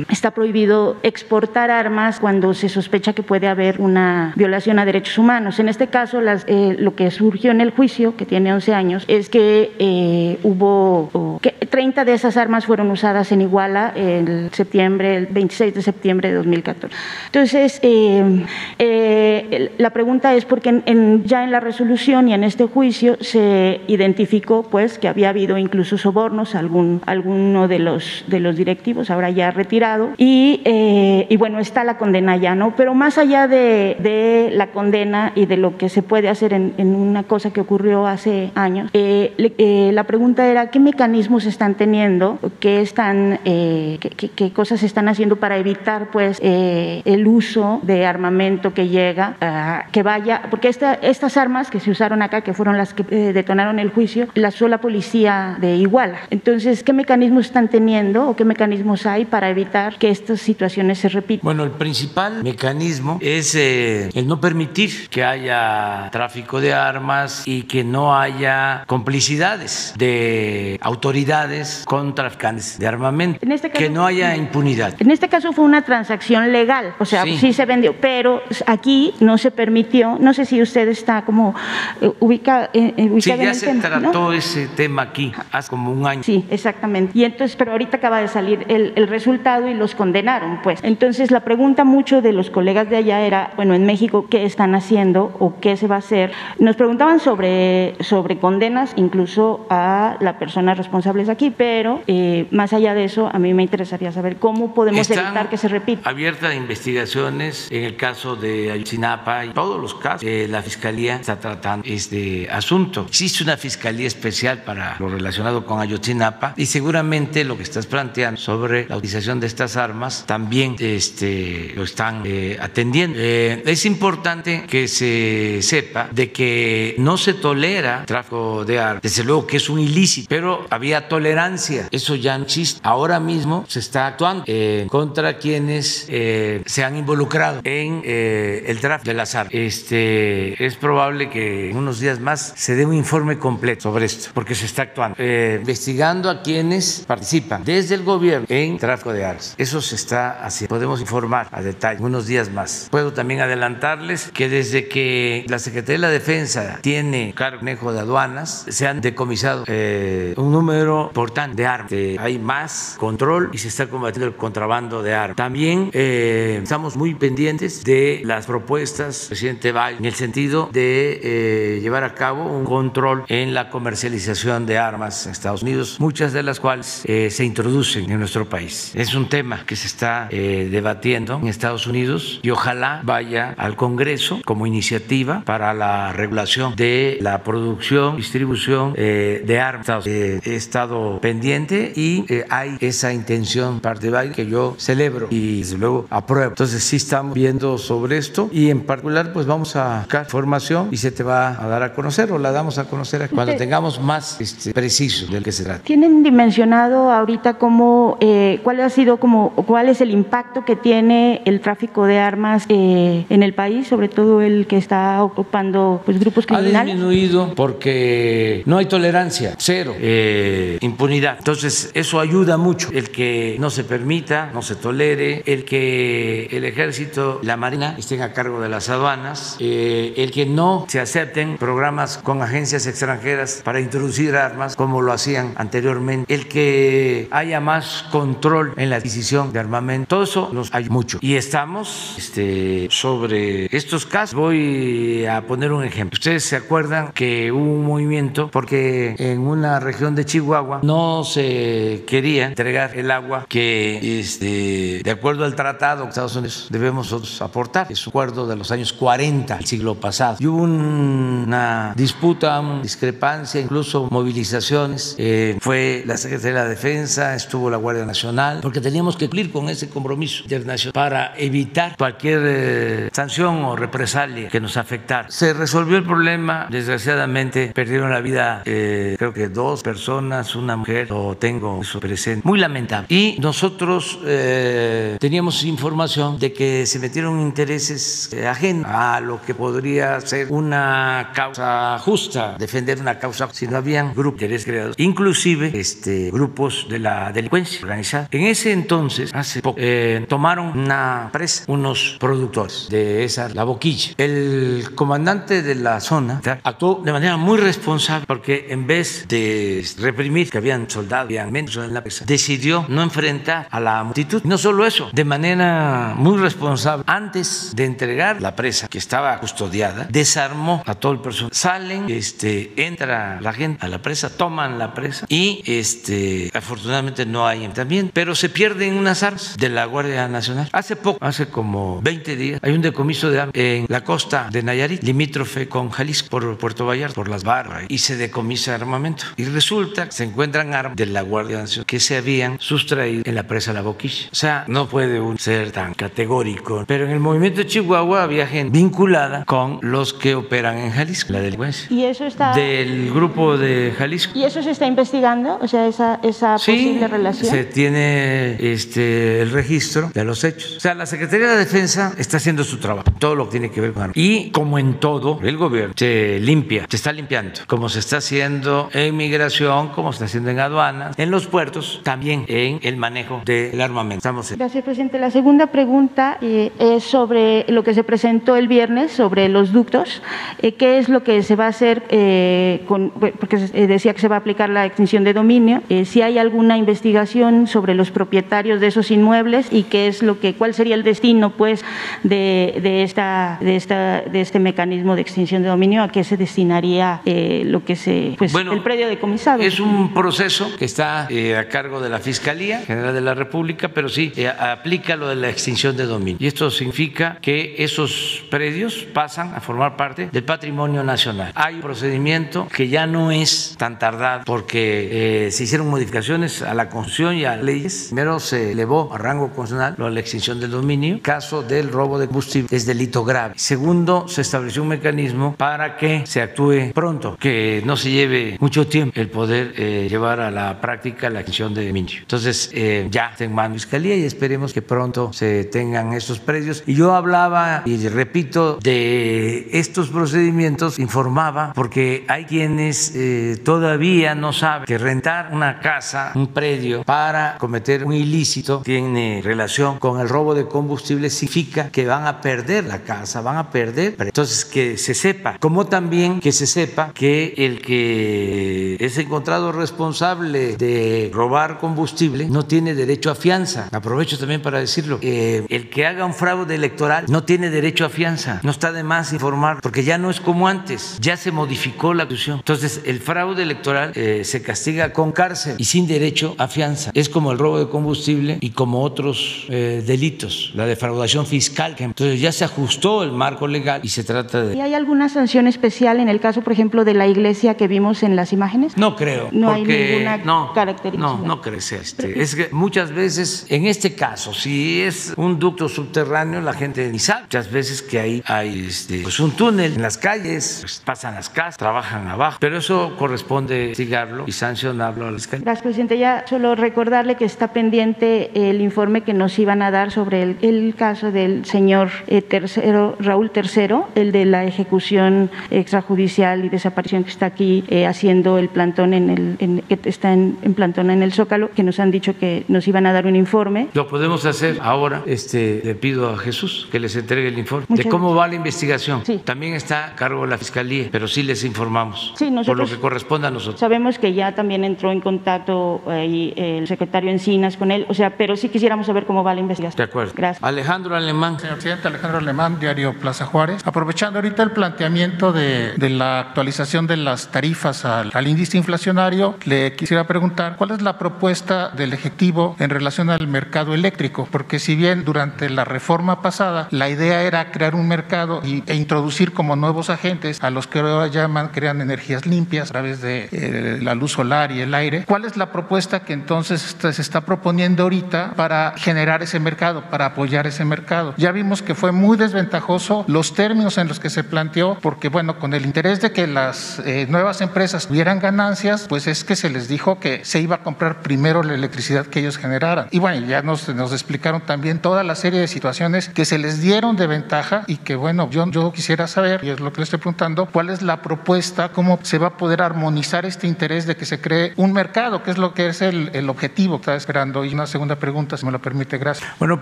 está prohibido exportar armas cuando se sospecha que puede haber una violación a derechos humanos. En este caso, las, lo que surgió en el juicio, que tiene 11 años, es que eh, hubo que 30 de esas armas fueron usadas en Iguala el septiembre, el 26 de septiembre de 2014. Entonces, eh, eh, la pregunta es porque ya en la resolución y en este juicio se identificó pues que había habido incluso sobornos a algún, alguno de los, de los directivos, ahora ya retirado, y, y bueno, está la condena ya, ¿no? Pero más allá de, de la condena y de lo que se puede hacer en, en una cosa que ocurrió hace años, eh, eh, la pregunta era qué mecanismos están teniendo, qué, están, eh, qué, cosas están haciendo para evitar pues, el uso de armamento que llega, que vaya, porque esta, estas armas que se usaron acá, que fueron las que detonaron el juicio, las usó la policía de Iguala. Entonces, ¿qué mecanismos están teniendo o qué mecanismos hay para evitar que estas situaciones se repitan? Bueno, el principal mecanismo es el no permitir que haya tráfico de armas y que no haya complicidades de autoridades con traficantes de armamento, este que no haya impunidad. En este caso fue una transacción legal, o sea, sí, se vendió, pero aquí no se permitió, no sé si usted está como eh, ubicado, eh, eh sí, ya se trató ese tema aquí hace como un año. Sí, exactamente. Y entonces, pero ahorita acaba de salir el, el resultado y los condenaron, pues. Entonces, la pregunta mucho de los colegas de allá era, bueno, en México, ¿qué están haciendo o qué se va a hacer? Nos preguntaban sobre, sobre condenas incluso a las personas responsables aquí, pero eh, más allá de eso, a mí me interesaría saber cómo podemos evitar que se repita. Abiertas investigaciones en el caso de Ayotzinapa y todos los casos. Eh, la Fiscalía está tratando este asunto. Existe una Fiscalía especial para lo relacionado con Ayotzinapa y seguramente lo que estás planteando sobre la utilización de estas armas también este, lo están eh, atendiendo. es importante que se sepa de que no se tolera tráfico de armas. Desde luego que es un ilícito, pero había tolerancia. Eso ya no existe. Ahora mismo se está actuando eh, contra quienes eh, se han involucrado en eh, el tráfico de las armas. Este, es probable que en unos días más se dé un informe completo sobre esto, porque se está actuando, investigando a quienes participan desde el gobierno en tráfico de armas. Eso se está haciendo. Podemos informar a detalle unos días más. Puedo también adelantarles que desde que la Secretaría de la Defensa tiene cargo de aduanas, se han decomisado eh, un número importante de armas. hay más control y se está combatiendo el contrabando de armas. También eh, estamos muy pendientes de las propuestas del presidente Biden en el sentido de eh, llevar a cabo un control en la comercialización de armas en Estados Unidos, muchas de las cuales se introducen en nuestro país. Es un tema que se está debatiendo en Estados Unidos y ojalá vaya al Congreso como iniciativa para la regulación de la producción, distribución eh, de armas. Eh, he estado pendiente y eh, hay esa intención parte de Biden que yo celebro y desde luego apruebo. Entonces sí estamos viendo sobre esto y en particular pues vamos a buscar información y se te va a dar a conocer o la damos a conocer cuando tengamos más este, preciso del que se trata. ¿Tienen dimensionado ahorita cómo, cuál ha sido como, cuál es el impacto que tiene el tráfico de armas en el país, sobre todo el que está ocupando pues grupos criminales? Ha disminuido porque no hay tolerancia, cero eh, impunidad. Entonces, eso ayuda mucho, el que no se permita, no se tolere, el que el ejército, la marina estén a cargo de las aduanas, eh, el que no se acepten programas con agencias extranjeras para introducir armas como lo hacían anteriormente, el que haya más control en la adquisición de armamento, todo eso nos ayuda mucho. Y estamos este, sobre estos casos. Voy a poner un ejemplo. Ustedes se acuerdan que hubo un movimiento porque en una región de Chihuahua no se quería entregar el agua que este, de acuerdo al tratado de Estados Unidos debemos aportar. Es un acuerdo de los años 40 del siglo pasado. Y hubo una disputa, una discrepancia, incluso movilizaciones. Eh, fue la Secretaría de la Defensa, estuvo la Guardia Nacional, porque teníamos que cumplir con ese compromiso internacional para evitar cualquier eh, sanción o represalia que nos afectara. Se resolvió el problema, desgraciadamente perdieron la vida, eh, creo que dos personas, una mujer, lo tengo eso presente, muy lamentable. Y nosotros eh, teníamos información de que se metieron intereses ajenos a lo que podría ser una causa justa, defender una causa si no habían grupos de creados, inclusive este, grupos de la delincuencia organizada. En ese entonces, hace poco, eh, tomaron una presa unos productores de esa, la boquilla. El comandante de la zona actuó de manera muy responsable porque en vez de reprimir que habían soldados, habían menos en la presa, decidió no enfrentar a la multitud. No solo eso, de manera muy responsable, antes de entregar la presa que estaba custodiada, desarmó a todo el personal. Salen, este, entra la gente a la presa, toman la presa y este, afortunadamente no hay también, pero se pierden unas armas de la Guardia Nacional. Hace poco, hace como 20 días, hay un decomiso de armas en la costa de Nayarit, limítrofe con Jalisco, por Puerto Vallarta, por las barras, y se decomisa armamento. Y resulta que se encuentran armas de la Guardia Nacional que se habían sustraído en la presa La Boquilla. O sea, no puede ser tan categórico. Pero en el movimiento de Chihuahua había gente vinculada con los que operan en Jalisco, la delincuencia. ¿Y eso está...? Del grupo de Jalisco. ¿Y eso se está investigando? O sea, esa, esa posible relación. se tiene este, el registro de los hechos. O sea, la Secretaría de Defensa está haciendo su trabajo, todo lo que tiene que ver con armas. Y como en todo, el gobierno se limpia, se está limpiando, como se está haciendo en migración, como se está haciendo en aduanas, en los puertos, también en el manejo del armamento. Gracias, presidente. La segunda pregunta eh, es sobre lo que se presentó el viernes sobre los ductos. Eh, ¿Qué es lo que se va a hacer eh, porque decía que se va a aplicar la extinción de dominio? si hay alguna investigación sobre los propietarios de esos inmuebles y qué es lo que, cuál sería el destino, pues, de, de esta, de esta, de este mecanismo de extinción de dominio, a qué se destinaría lo que se, pues, el predio decomisado. Es un proceso que está a cargo de la Fiscalía General de la República, pero sí eh, aplica lo de la extinción de dominio. Y esto significa que esos predios pasan a formar parte del patrimonio nacional. Hay un procedimiento que ya no es tan tardado porque eh, se hicieron modificaciones a la Constitución leyes. Primero se elevó a rango constitucional lo la extinción del dominio. Caso del robo de combustible es delito grave. Segundo, se estableció un mecanismo para que se actúe pronto, que no se lleve mucho tiempo el poder eh, llevar a la práctica la extinción de dominio. Entonces, eh, ya está en mano Fiscalía y esperemos que pronto se tengan estos precios. Y yo hablaba, y repito, de estos procedimientos, informaba, porque hay quienes eh, todavía no saben que rentar una casa, un predio, para cometer un ilícito tiene relación con el robo de combustible, significa que van a perder la casa, van a perder. Entonces, que se sepa, como también que se sepa que el que es encontrado responsable de robar combustible no tiene derecho a fianza. Aprovecho también para decirlo. Eh, el que haga un fraude electoral no tiene derecho a fianza. No está de más informar, porque ya no es como antes. Ya se modificó la Constitución. Entonces, el fraude electoral eh, se castiga con cárcel y sin derecho a fianza. Es como el robo de combustible y como otros eh, delitos, la defraudación fiscal. Entonces, ya se ajustó el marco legal y se trata de. ¿Y hay alguna sanción especial en el caso, por ejemplo, de la iglesia que vimos en las imágenes? No creo. No hay ninguna no, característica. No, no crece. Este, es que muchas veces, en este caso, si es un ducto subterráneo, la gente ni sabe. Muchas veces que ahí hay este, pues un túnel en las calles, pues, pasan las casas, trabajan abajo, pero eso corresponde investigarlo y sancionarlo a la fiscalía. Gracias, presidente. Ya solo recordarle que está pendiente el informe que nos iban a dar sobre el, caso del señor eh, tercero, Raúl Tercero, el de la ejecución extrajudicial y desaparición que está aquí eh, haciendo el plantón en el, que está en, en plantón en el Zócalo, que nos han dicho que nos iban a dar un informe. Lo podemos hacer ahora. Este, le pido a Jesús que les entregue el informe de cómo va la investigación. También está a cargo de la Fiscalía, pero sí les informamos por lo que corresponde a nosotros. Sabemos que ya también entró en contacto ahí el secretario Encinas con él, o sea, pero sí quisiéramos saber cómo va la investigación. De acuerdo. Gracias. Alejandro Alemán. Señor presidente, Alejandro Alemán, diario Plaza Juárez. Aprovechando ahorita el planteamiento de, de la actualización de las tarifas al, al índice inflacionario, le quisiera preguntar cuál es la propuesta del Ejecutivo en relación al mercado eléctrico, porque si bien durante la reforma pasada la idea era crear un mercado y, e introducir como nuevos agentes a los que ahora llaman, crean energías limpias a través de eh, la luz solar y el aire, ¿cuál es la propuesta que entonces se está proponiendo ahorita para generar ese mercado, para apoyar ese mercado? Ya vimos que fue muy desventajoso los términos en los que se planteó, porque bueno, con el interés de que las eh, nuevas empresas tuvieran ganancias, pues es que se les dijo que se iba a comprar primero la electricidad que ellos generaran. Y bueno, ya nos, nos explicaron también toda la serie de situaciones que se les dieron de ventaja y que bueno, yo, yo quisiera saber, y es lo que le estoy preguntando, cuál es la propuesta, cómo se va a poder armonizar este interés de que se cree un mercado, que es lo que es el, el objetivo que está esperando. Y una segunda pregunta, si me lo permite, gracias. Bueno,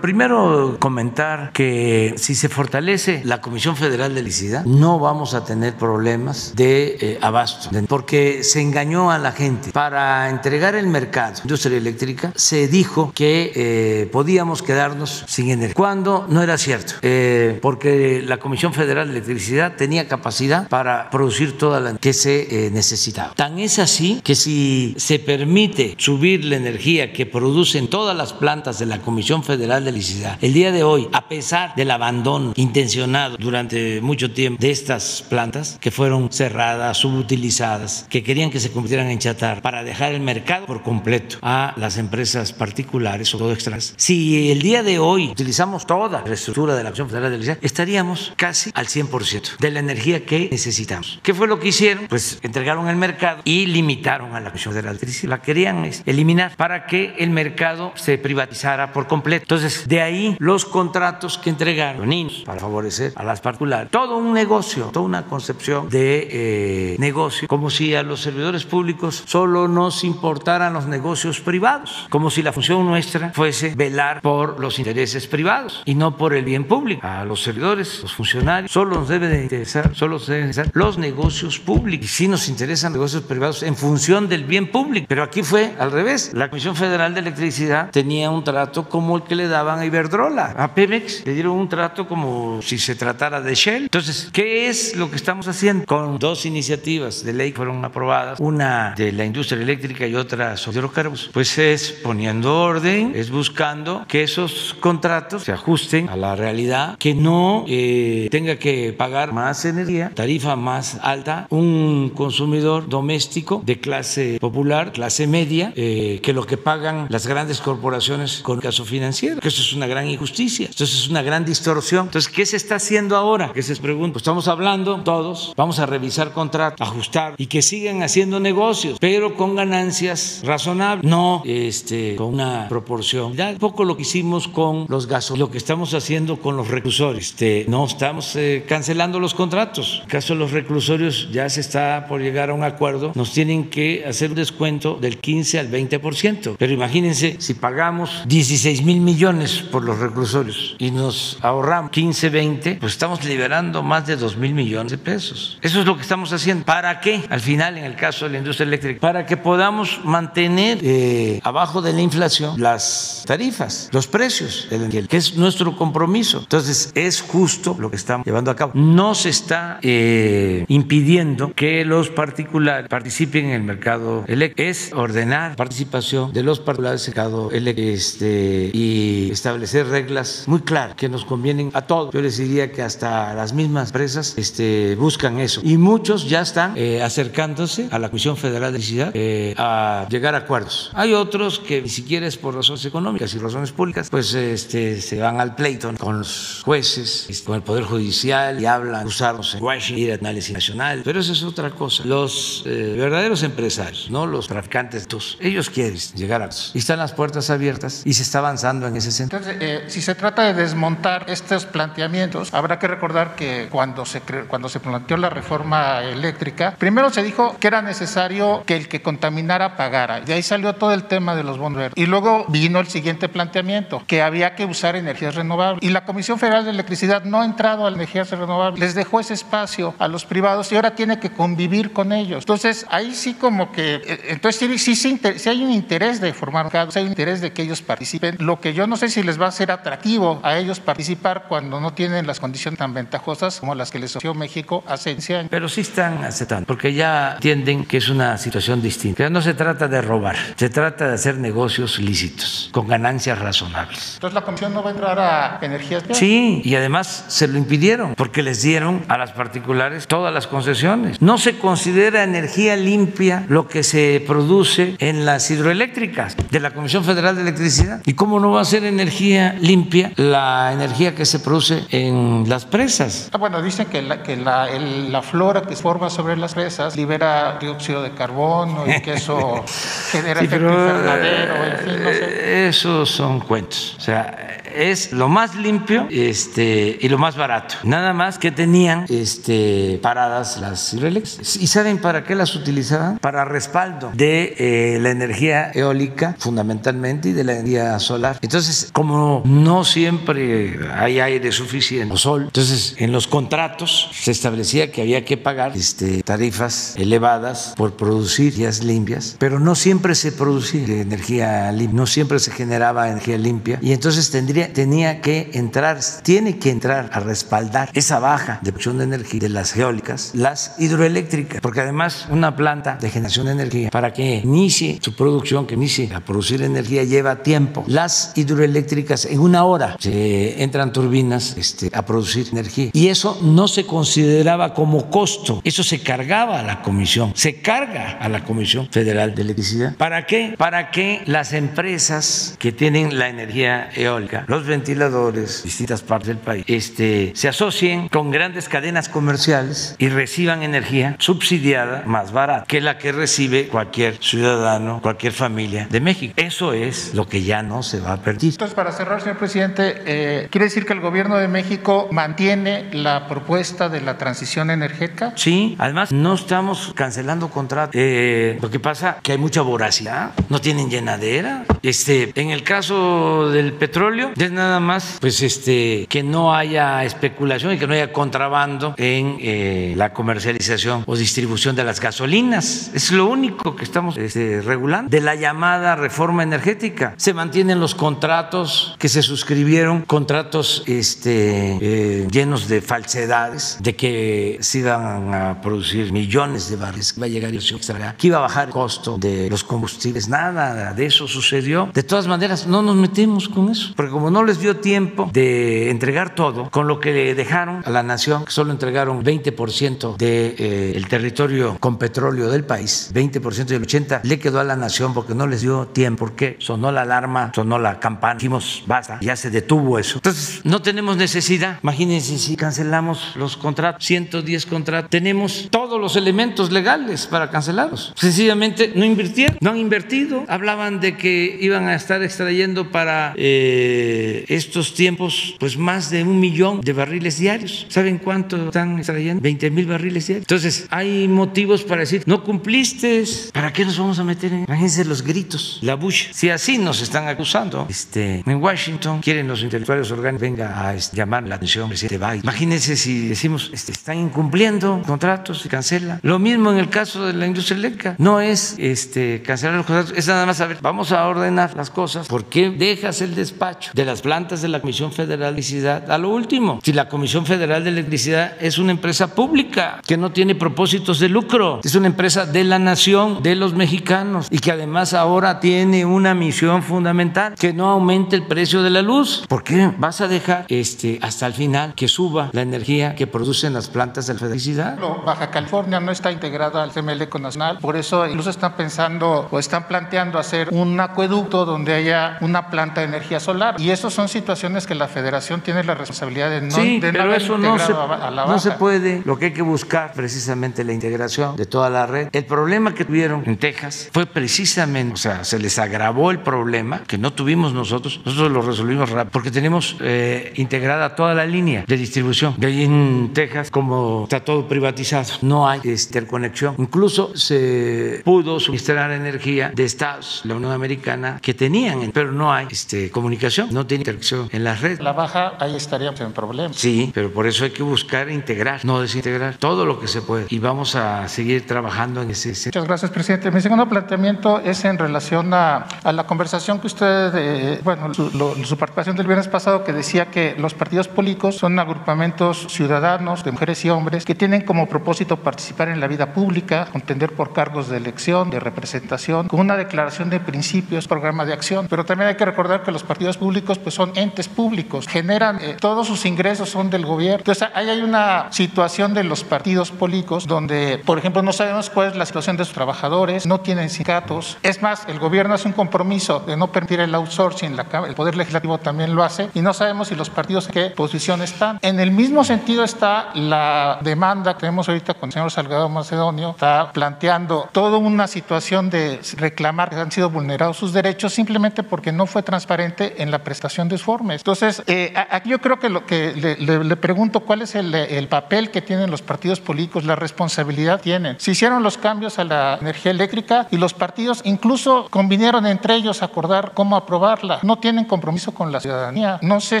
primero comentar que si se fortalece la Comisión Federal de Electricidad, no vamos a tener problemas de eh, abasto, porque se engañó a la gente. Para entregar el mercado industria eléctrica, se dijo que eh, podíamos quedarnos sin energía, cuando no era cierto, eh, porque la Comisión Federal de Electricidad tenía capacidad para producir toda la que se eh, necesitaba. Tan es así que si se permite subir la energía que producen todas las plantas de la Comisión Federal de Electricidad, el día de hoy, a pesar del abandono intencionado durante mucho tiempo de estas plantas que fueron cerradas, subutilizadas, que querían que se convirtieran en chatar para dejar el mercado por completo a las empresas particulares o todo extras. Si el día de hoy utilizamos toda la estructura de la Comisión Federal de Electricidad, estaríamos casi al 100% de la energía que necesitamos. ¿Qué fue lo que hicieron? Pues entregaron el mercado y limitaron a la Comisión Federal de Electricidad. La querían eliminar para que el mercado se privatizara por completo. Entonces, de ahí los contratos que entregaron para favorecer a las particulares. Todo un negocio, toda una concepción de eh, negocio, como si a los servidores públicos solo nos importaran los negocios privados, como si la función nuestra fuese velar por los intereses privados y no por el bien público. A los servidores, los funcionarios, solo nos debe de interesar, solo deben interesar los negocios públicos. Y sí nos interesan negocios privados en función del bien público. Pero aquí fue al revés. La Comisión Federal de Electricidad tenía un trato como el que le daban a Iberdrola. A Pemex le dieron un trato como si se tratara de Shell. Entonces, ¿qué es lo que estamos haciendo? Con dos iniciativas de ley que fueron aprobadas, una de la industria eléctrica y otra sobre hidrocarburos, pues es poniendo orden, es buscando que esos contratos se ajusten a la realidad, que no eh, tenga que pagar más energía, tarifa más alta, un consumidor doméstico de clase popular, clase media, eh, que lo que pagan las grandes corporaciones con caso financiero, que eso es una gran injusticia, entonces es una gran distorsión. Entonces, ¿qué se está haciendo ahora? Que se pregunta, pues estamos hablando todos, vamos a revisar contratos, ajustar y que sigan haciendo negocios, pero con ganancias razonables, no este, con una proporción. Un poco lo que hicimos con los gasos, lo que estamos haciendo con los reclusores. Este, no estamos eh, cancelando los contratos. En el caso de los reclusorios ya se está por llegar a un acuerdo, nos tienen que hacer un descuento del 15 al 20%. Pero imagínense, si pagamos 16 mil millones por los reclusorios y nos ahorramos 15, 20, pues estamos liberando más de 2 mil millones de pesos. Eso es lo que estamos haciendo. ¿Para qué? Al final, en el caso de la industria eléctrica, para que podamos mantener eh, abajo de la inflación las tarifas, los precios del energía, que es nuestro compromiso. Entonces, es justo lo que estamos llevando a cabo. No se está eh, impidiendo que los particulares participen en el mercado eléctrico. Es ordenar participación de los particulares eléctrico este, y establecer reglas muy claras que nos convienen a todos. Yo les diría que hasta las mismas empresas este, buscan eso. Y muchos ya están eh, acercándose a la Comisión Federal de Electricidad eh, a llegar a acuerdos. Hay otros que ni siquiera es por razones económicas y razones públicas, pues este, se van al pleito con los jueces, este, con el Poder Judicial y hablan, usarnos en Washington, ir a análisis nacional. Pero eso es otra cosa. Los eh, verdaderos empresarios, no los traficantes, ellos quieren llegar a. Y están las puertas abiertas y se está avanzando en ese sentido. Entonces, eh, si se trata de desmontar estos planteamientos, habrá que recordar que cuando se, cuando se planteó la reforma eléctrica, primero se dijo que era necesario que el que contaminara pagara. De ahí salió todo el tema de los bonos verdes. Y luego vino el siguiente planteamiento, que había que usar energías renovables. Y la Comisión Federal de Electricidad no ha entrado a las energías renovables, les dejó ese espacio a los privados y ahora tiene que convivir con ellos. Entonces, ahí sí como que, eh, entonces sí, sí, sí hay un interés de formar un hay un interés de que ellos participen. Lo que yo no sé si les va a ser atractivo a ellos participar cuando no tienen las condiciones tan ventajosas como las que les ofreció México hace 100 años. Pero sí están aceptando, porque ya entienden que es una situación distinta. No se trata de robar, se trata de hacer negocios lícitos, con ganancias razonables. Entonces la Comisión no va a entrar a energías. Sí, y además se lo impidieron, porque les dieron a las particulares todas las concesiones. No se considera energía limpia lo que se produce en las hidroeléctricas de la Comisión Federal de Electricidad. ¿Y cómo no va a ser energía limpia la energía que se produce en las presas? Ah, bueno, dicen que la, que la, el, la flora que se forma sobre las presas libera dióxido de carbono y que eso genera sí, efecto pero, invernadero. en fin, no sé. Eh, Esos son cuentos. O sea, es lo más limpio este, y lo más barato. Nada más que tenían este, paradas las hidroeléctricas. ¿Y saben para qué las utilizaban? Para respaldo de eh, la energía eólica, fundamentalmente, y de la energía solar. Entonces, como no siempre hay aire suficiente o sol, entonces en los contratos se establecía que había que pagar este, tarifas elevadas por producir energías limpias, pero no siempre se producía energía limpia, no siempre se generaba energía limpia, y entonces tendría, tenía que entrar, tiene que entrar a respaldar esa baja de producción de energía de las eólicas, las hidroeléctricas, porque además una planta de generación de energía, para que inicie su producción, que a producir energía, lleva tiempo. Las hidroeléctricas en una hora se entran turbinas este, a producir energía, y eso no se consideraba como costo, eso se cargaba a la comisión, se carga a la Comisión Federal de Electricidad. ¿Para qué? Para que las empresas que tienen la energía eólica, los ventiladores, distintas partes del país, este, se asocien con grandes cadenas comerciales y reciban energía subsidiada más barata que la que recibe cualquier ciudadano, cualquier familia de México. Eso es lo que ya no se va a perder. Entonces, para cerrar, señor presidente, eh, ¿quiere decir que el gobierno de México mantiene la propuesta de la transición energética? Sí, además no estamos cancelando contratos. Eh, lo que pasa que hay mucha voracidad, no tienen llenadera. Este, en el caso del petróleo es nada más, pues este, que no haya especulación y que no haya contrabando en eh, la comercialización o distribución de las gasolinas. Es lo único que estamos este, regulando de la llamada reforma energética. Se mantienen los contratos que se suscribieron, contratos este, eh, llenos de falsedades, de que se iban a producir millones de barriles, que iba a llegar el extra, que iba a bajar el costo de los combustibles. Nada de eso sucedió. De todas maneras, no nos metemos con eso, porque como no les dio tiempo de entregar todo, con lo que le dejaron a la nación, que solo entregaron 20% del de, eh, el territorio con petróleo del país, 20% del 80% le quedó a la nación porque no les dio tiempo, porque sonó la alarma, sonó la campana, dijimos basta, ya se detuvo eso. Entonces, no tenemos necesidad. Imagínense si cancelamos los contratos, 110 contratos, tenemos todos los elementos legales para cancelarlos. Sencillamente no invirtieron, no han invertido. Hablaban de que iban a estar extrayendo para eh, estos tiempos pues más de un millón de barriles diarios. ¿Saben cuánto están extrayendo? 20 mil barriles diarios. Entonces, hay motivos para decir, no cumpliste, ¿para qué nos vamos a meter en? Imagínense los gritos, la Bush. Si así nos están acusando, este, en Washington quieren los intelectuales orgánicos venga a este, llamar la atención presidente Biden. Imagínense si decimos, este, están incumpliendo contratos, se cancela. Lo mismo en el caso de la industria eléctrica. No es este, cancelar los contratos, es nada más saber, vamos a ordenar las cosas. ¿Por qué dejas el despacho de las plantas de la Comisión Federal de Electricidad a lo último? Si la Comisión Federal de Electricidad es una empresa pública que no tiene propósitos de lucro, es una empresa de la nación, de los mexicanos y que además ahora tiene una misión fundamental, que no aumente el precio de la luz. ¿Por qué vas a dejar este, hasta el final que suba la energía que producen las plantas de electricidad? Baja California no está integrada al CML Nacional, por eso incluso están pensando o están planteando hacer un acueducto donde haya una planta de energía solar. Y eso son situaciones que la federación tiene la responsabilidad de no, sí, de pero eso no se, integrado a la no se puede. Lo que hay que buscar precisamente la integración de toda la red. El problema que tuvieron en Texas fue precisamente, o sea, se les agravó el problema que no tuvimos nosotros. Nosotros lo resolvimos rápido porque tenemos eh, integrada toda la línea de distribución. De ahí en Texas, como está todo privatizado, no hay interconexión. Incluso se pudo suministrar energía de estados, la Unión Americana, que tenían, pero no hay este, comunicación, no tiene interconexión en la red. La baja, ahí estaríamos en problemas. Sí, pero por eso hay que buscar integrar, no desintegrar todo lo que se puede. Y vamos a seguir trabajando en ese sentido. Muchas gracias, presidente. Mi segundo planteamiento es en relación a, a la conversación que usted, eh, bueno, su, participación del viernes pasado, que decía que los partidos políticos son agrupamientos ciudadanos de mujeres y hombres que tienen como propósito participar en la vida pública, contender por cargos de elección, de representación, con una declaración de principios, programa de acción. Pero también hay que recordar que los partidos públicos pues son entes públicos, generan, eh, todos sus ingresos son del gobierno. Entonces ahí hay una situación de los partidos políticos donde, por ejemplo, no sabemos cuál es la situación de sus trabajadores, no tienen sindicatos. Más, el gobierno hace un compromiso de no permitir el outsourcing, el Poder Legislativo también lo hace, y no sabemos si los partidos en qué posición están. En el mismo sentido está la demanda que tenemos ahorita con el señor Salgado Macedonio, está planteando toda una situación de reclamar que han sido vulnerados sus derechos simplemente porque no fue transparente en la prestación de informes. Entonces, eh, aquí yo creo que lo que le, le, pregunto cuál es el, el, papel que tienen los partidos políticos, la responsabilidad tienen. Se hicieron los cambios a la energía eléctrica y los partidos incluso convinieron entre ellos acordar cómo aprobarla. No tienen compromiso con la ciudadanía. No sé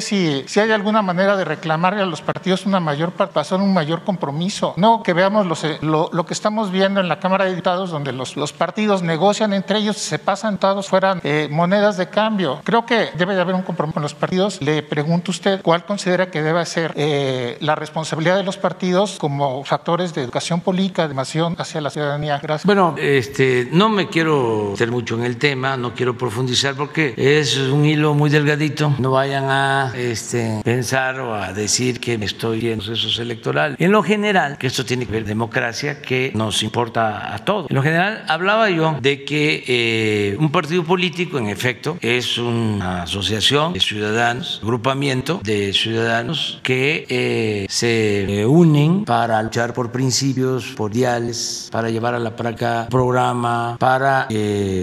si, si hay alguna manera de reclamarle a los partidos una mayor participación, un mayor compromiso. No que veamos los, lo, lo, que estamos viendo en la Cámara de Diputados, donde los, los partidos negocian entre ellos, se pasan todos fueran eh, monedas de cambio. Creo que debe de haber un compromiso con los partidos. Le pregunto a usted cuál considera que debe ser eh, la responsabilidad de los partidos como factores de educación política, de educación hacia la ciudadanía. Gracias. Bueno, este, no me quiero meter mucho en el tema, no quiero profundizar porque es un hilo muy delgadito. No vayan a este, pensar o a decir que me estoy en procesos electorales. En lo general, que esto tiene que ver democracia, que nos importa a todos. En lo general, hablaba yo de que eh, un partido político, en efecto, es una asociación de ciudadanos, agrupamiento de ciudadanos que eh, se unen para luchar por principios, por diales, para llevar a la práctica programa, para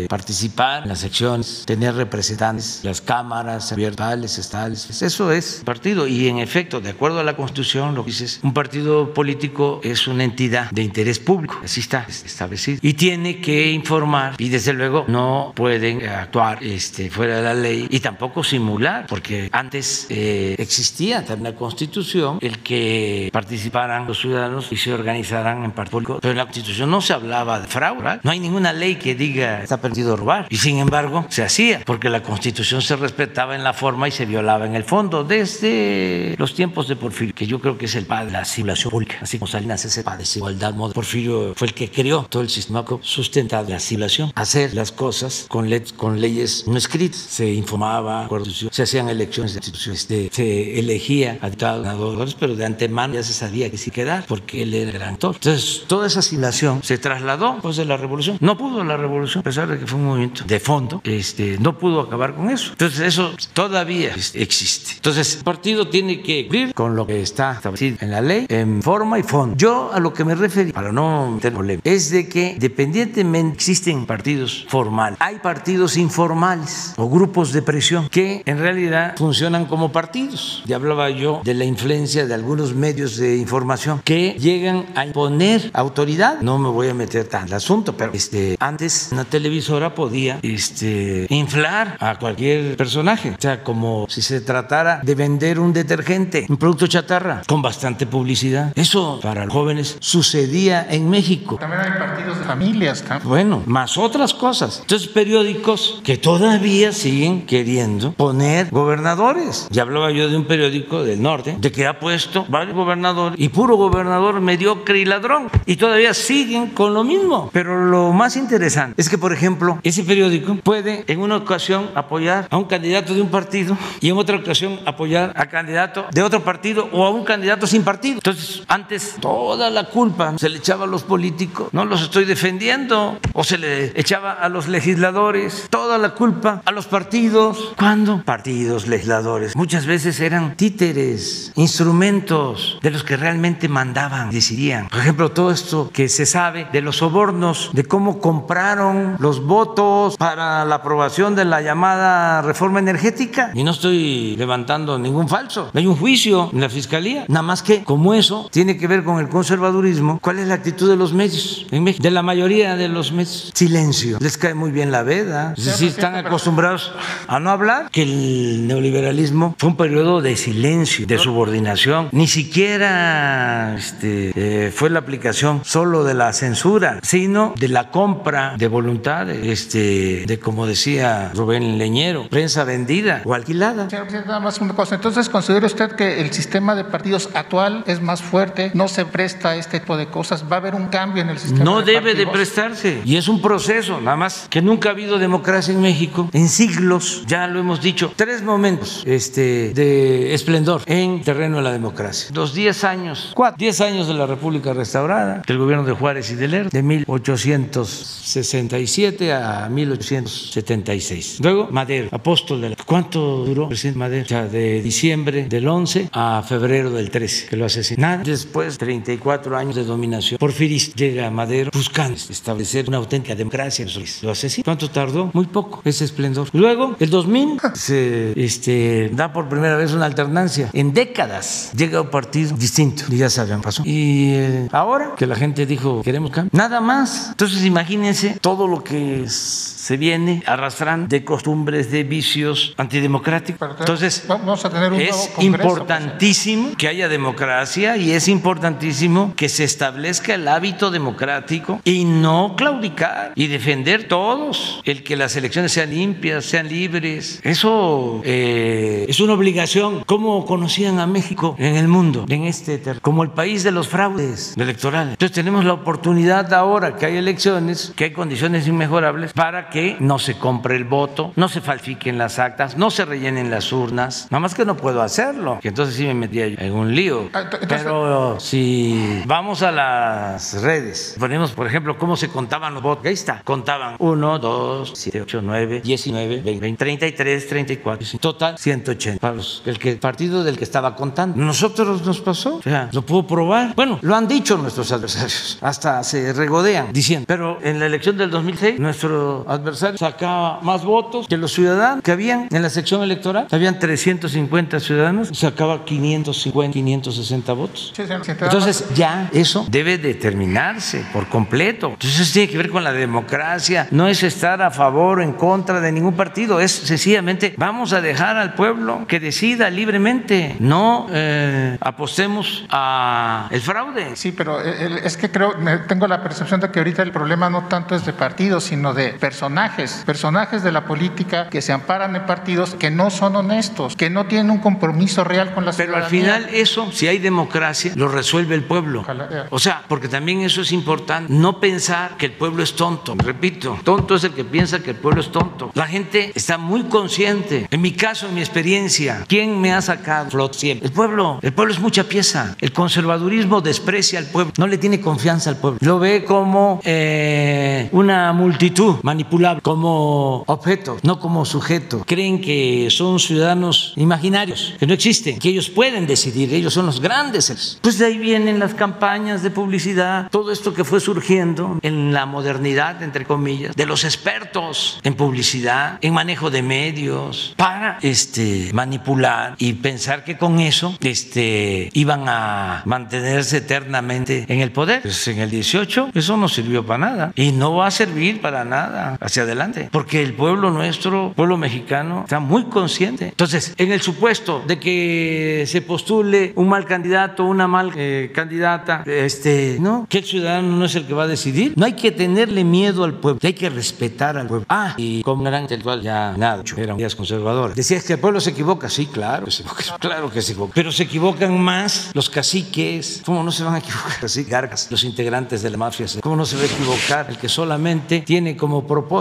participar en las secciones, tener representantes, las cámaras abiertas, estales. Eso es partido. Y en efecto, de acuerdo a la Constitución, lo que dices, un partido político es una entidad de interés público. Así está establecido. Y tiene que informar y desde luego no pueden actuar este, fuera de la ley y tampoco simular, porque antes eh, existía en la Constitución el que participaran los ciudadanos y se organizaran en partido político, pero en la Constitución no se hablaba de fraude, no hay ninguna ley que diga está permitido robar y sin embargo se hacía porque la Constitución se respetaba en la forma y se violaba en el fondo desde los tiempos de Porfirio, que yo creo que es el padre de la simulación pública, así como Salinas es el padre de desigualdad. Porfirio fue el que creó todo el sistema sustentado de la simulación, hacer las cosas con, le con leyes no escritas, se informaba, se hacían elecciones de instituciones, de, se elegía a dictadores, pero de antemano ya se sabía que sí quedar porque él era el gran actor. Entonces, toda esa simulación se trasladó después de la revolución. No pudo la revolución, a pesar de que fue un movimiento de fondo, este, no pudo acabar con eso. Entonces, eso todavía existe. Entonces, el partido tiene que cumplir con lo que está establecido en la ley, en forma y fondo. Yo a lo que me referí, para no meter problema, es de que dependientemente existen partidos formales, hay partidos informales o grupos de presión que en realidad funcionan como partidos. Ya hablaba yo de la influencia de algunos medios de información que llegan a imponer autoridad. No me voy a meter tan en el asunto, pero este, antes una televisora podía este, inflar a cualquier personaje. O sea, como si se tratara de vender un detergente, un producto chatarra, con bastante publicidad. Eso para los jóvenes sucedía en México. También hay partidos de familias. ¿no? Bueno, más otras cosas. Entonces, periódicos que todavía siguen queriendo poner gobernadores. Ya hablaba yo de un periódico del norte, de que ha puesto varios gobernadores y puro gobernador mediocre y ladrón. Y todavía siguen con lo mismo. Pero lo más interesante es que, por ejemplo, ese periódico puede en una ocasión apoyar a un candidato de un partido y en otra ocasión apoyar a candidato de otro partido o a un candidato sin partido. Entonces, antes toda la culpa se le echaba a los políticos, no los estoy defendiendo, o se le echaba a los legisladores, toda la culpa a los partidos. ¿Cuándo? Partidos, legisladores. Muchas veces eran títeres, instrumentos de los que realmente mandaban, decidían. Por ejemplo, todo esto que se sabe de los sobornos, de cómo compraron los votos para la aprobación de la llamada reforma energética. Y no estoy levantando ningún falso. Hay un juicio en la fiscalía. Nada más que, como eso tiene que ver con el conservadurismo, ¿cuál es la actitud de los medios en México? De la mayoría de los medios. Silencio. Les cae muy bien la veda. Es decir, están acostumbrados a no hablar. Que el neoliberalismo fue un periodo de silencio, de subordinación. Ni siquiera este, eh, fue la aplicación solo de la censura, sino de la compra de voluntad, este, de como decía Rubén Leñero, prensa vendida o alquilada. Señor presidente, nada más una cosa. Entonces, ¿considera usted que el sistema de partidos actual es más fuerte? ¿No se presta a este tipo de cosas? ¿Va a haber un cambio en el sistema? No de debe de prestarse. Y es un proceso, nada más que nunca ha habido democracia en México. En siglos, ya lo hemos dicho. tres momentos este, de esplendor en terreno de la democracia. Los 10 años, cuatro, 10 años de la República restaurada, del gobierno de Juárez y de Lerdo, de 1867 a 1876. Luego, Madero, apóstol de la... ¿Cuánto duró el presidente Madero? O sea, de diciembre del 11 a febrero del 13, que lo asesinaron. Después, 34 años de dominación. Porfirista llega a Madero buscando establecer una auténtica democracia. Lo asesina. ¿Cuánto tardó? Muy poco ese esplendor. Luego, el 2000, se este, da por primera vez una alternancia. En décadas llega un partido distinto. Y ya saben, pasó. Y eh, ahora que la gente dijo, queremos cambio. Nada más. Entonces, imagínense todo lo que es se viene arrastrando de costumbres, de vicios antidemocráticos. Entonces, vamos a tener un es importantísimo que haya democracia y es importantísimo que se establezca el hábito democrático y no claudicar y defender todos el que las elecciones sean limpias, sean libres. Eso eh, es una obligación. ¿Cómo conocían a México en el mundo, en este como el país de los fraudes electorales? Entonces tenemos la oportunidad ahora que hay elecciones, que hay condiciones inmejorables para que no se compre el voto, no se falsifiquen las actas, no se rellenen las urnas. Nada más que no puedo hacerlo. Y entonces sí me metía en un lío. Ah, Pero si vamos a las redes, ponemos, por ejemplo, cómo se contaban los votos. Ahí está. Contaban 1, 2, 7, 8, 9, 19, 20, 33, 34. Total, 180. Para el, que, partido del que estaba contando. Nosotros nos pasó. O sea, lo puedo probar. Bueno, lo han dicho nuestros adversarios. Hasta se regodean diciendo. Pero en la elección del 2006, nuestro adversario sacaba más votos que los ciudadanos que habían en la sección electoral. Habían 350 ciudadanos, sacaba 550, 560 votos. Entonces ya eso debe determinarse por completo. Entonces eso tiene que ver con la democracia. No es estar a favor o en contra de ningún partido. Es sencillamente vamos a dejar al pueblo que decida libremente. No eh, apostemos a el fraude. Sí, pero eh, es que creo, tengo la percepción de que ahorita el problema no tanto es de partidos, sino de personas personajes, de la política que se amparan en partidos que no son honestos, que no tienen un compromiso real con la Pero al final eso, si hay democracia, lo resuelve el pueblo. O sea, porque también eso es importante, no pensar que el pueblo es tonto. Repito, tonto es el que piensa que el pueblo es tonto. La gente está muy consciente. En mi caso, en mi experiencia, ¿quién me ha sacado flot siempre? El pueblo. El pueblo es mucha pieza. El conservadurismo desprecia al pueblo, no le tiene confianza al pueblo. Lo ve como eh, una multitud manipulada como objeto, no como sujeto. Creen que son ciudadanos imaginarios, que no existen, que ellos pueden decidir, ellos son los grandes. Pues de ahí vienen las campañas de publicidad, todo esto que fue surgiendo en la modernidad, entre comillas, de los expertos en publicidad, en manejo de medios, para este, manipular y pensar que con eso este, iban a mantenerse eternamente en el poder. Pues en el 18 eso no sirvió para nada y no va a servir para nada hacia adelante, porque el pueblo nuestro, pueblo mexicano, está muy consciente. Entonces, en el supuesto de que se postule un mal candidato, una mal eh, candidata, este, no, que ciudadano no es el que va a decidir, no hay que tenerle miedo al pueblo, hay que respetar al pueblo. Ah, y como gran intelectual ya nada, era un día conservador. Decías que el pueblo se equivoca, sí, claro, claro que se equivoca, pero se equivocan más los caciques. ¿Cómo no se van a equivocar así? Gargas, los integrantes de la mafia. ¿Cómo no se va a equivocar el que solamente tiene como propósito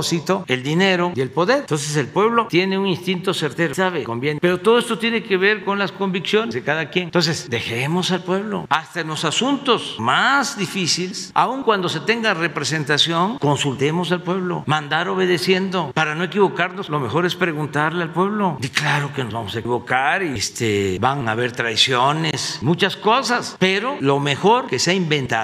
el dinero y el poder. Entonces el pueblo tiene un instinto certero, sabe, conviene. Pero todo esto tiene que ver con las convicciones de cada quien. Entonces, dejemos al pueblo. Hasta en los asuntos más difíciles, aun cuando se tenga representación, consultemos al pueblo. Mandar obedeciendo. Para no equivocarnos, lo mejor es preguntarle al pueblo. Y claro que nos vamos a equivocar y este, van a haber traiciones, muchas cosas. Pero lo mejor que se ha inventado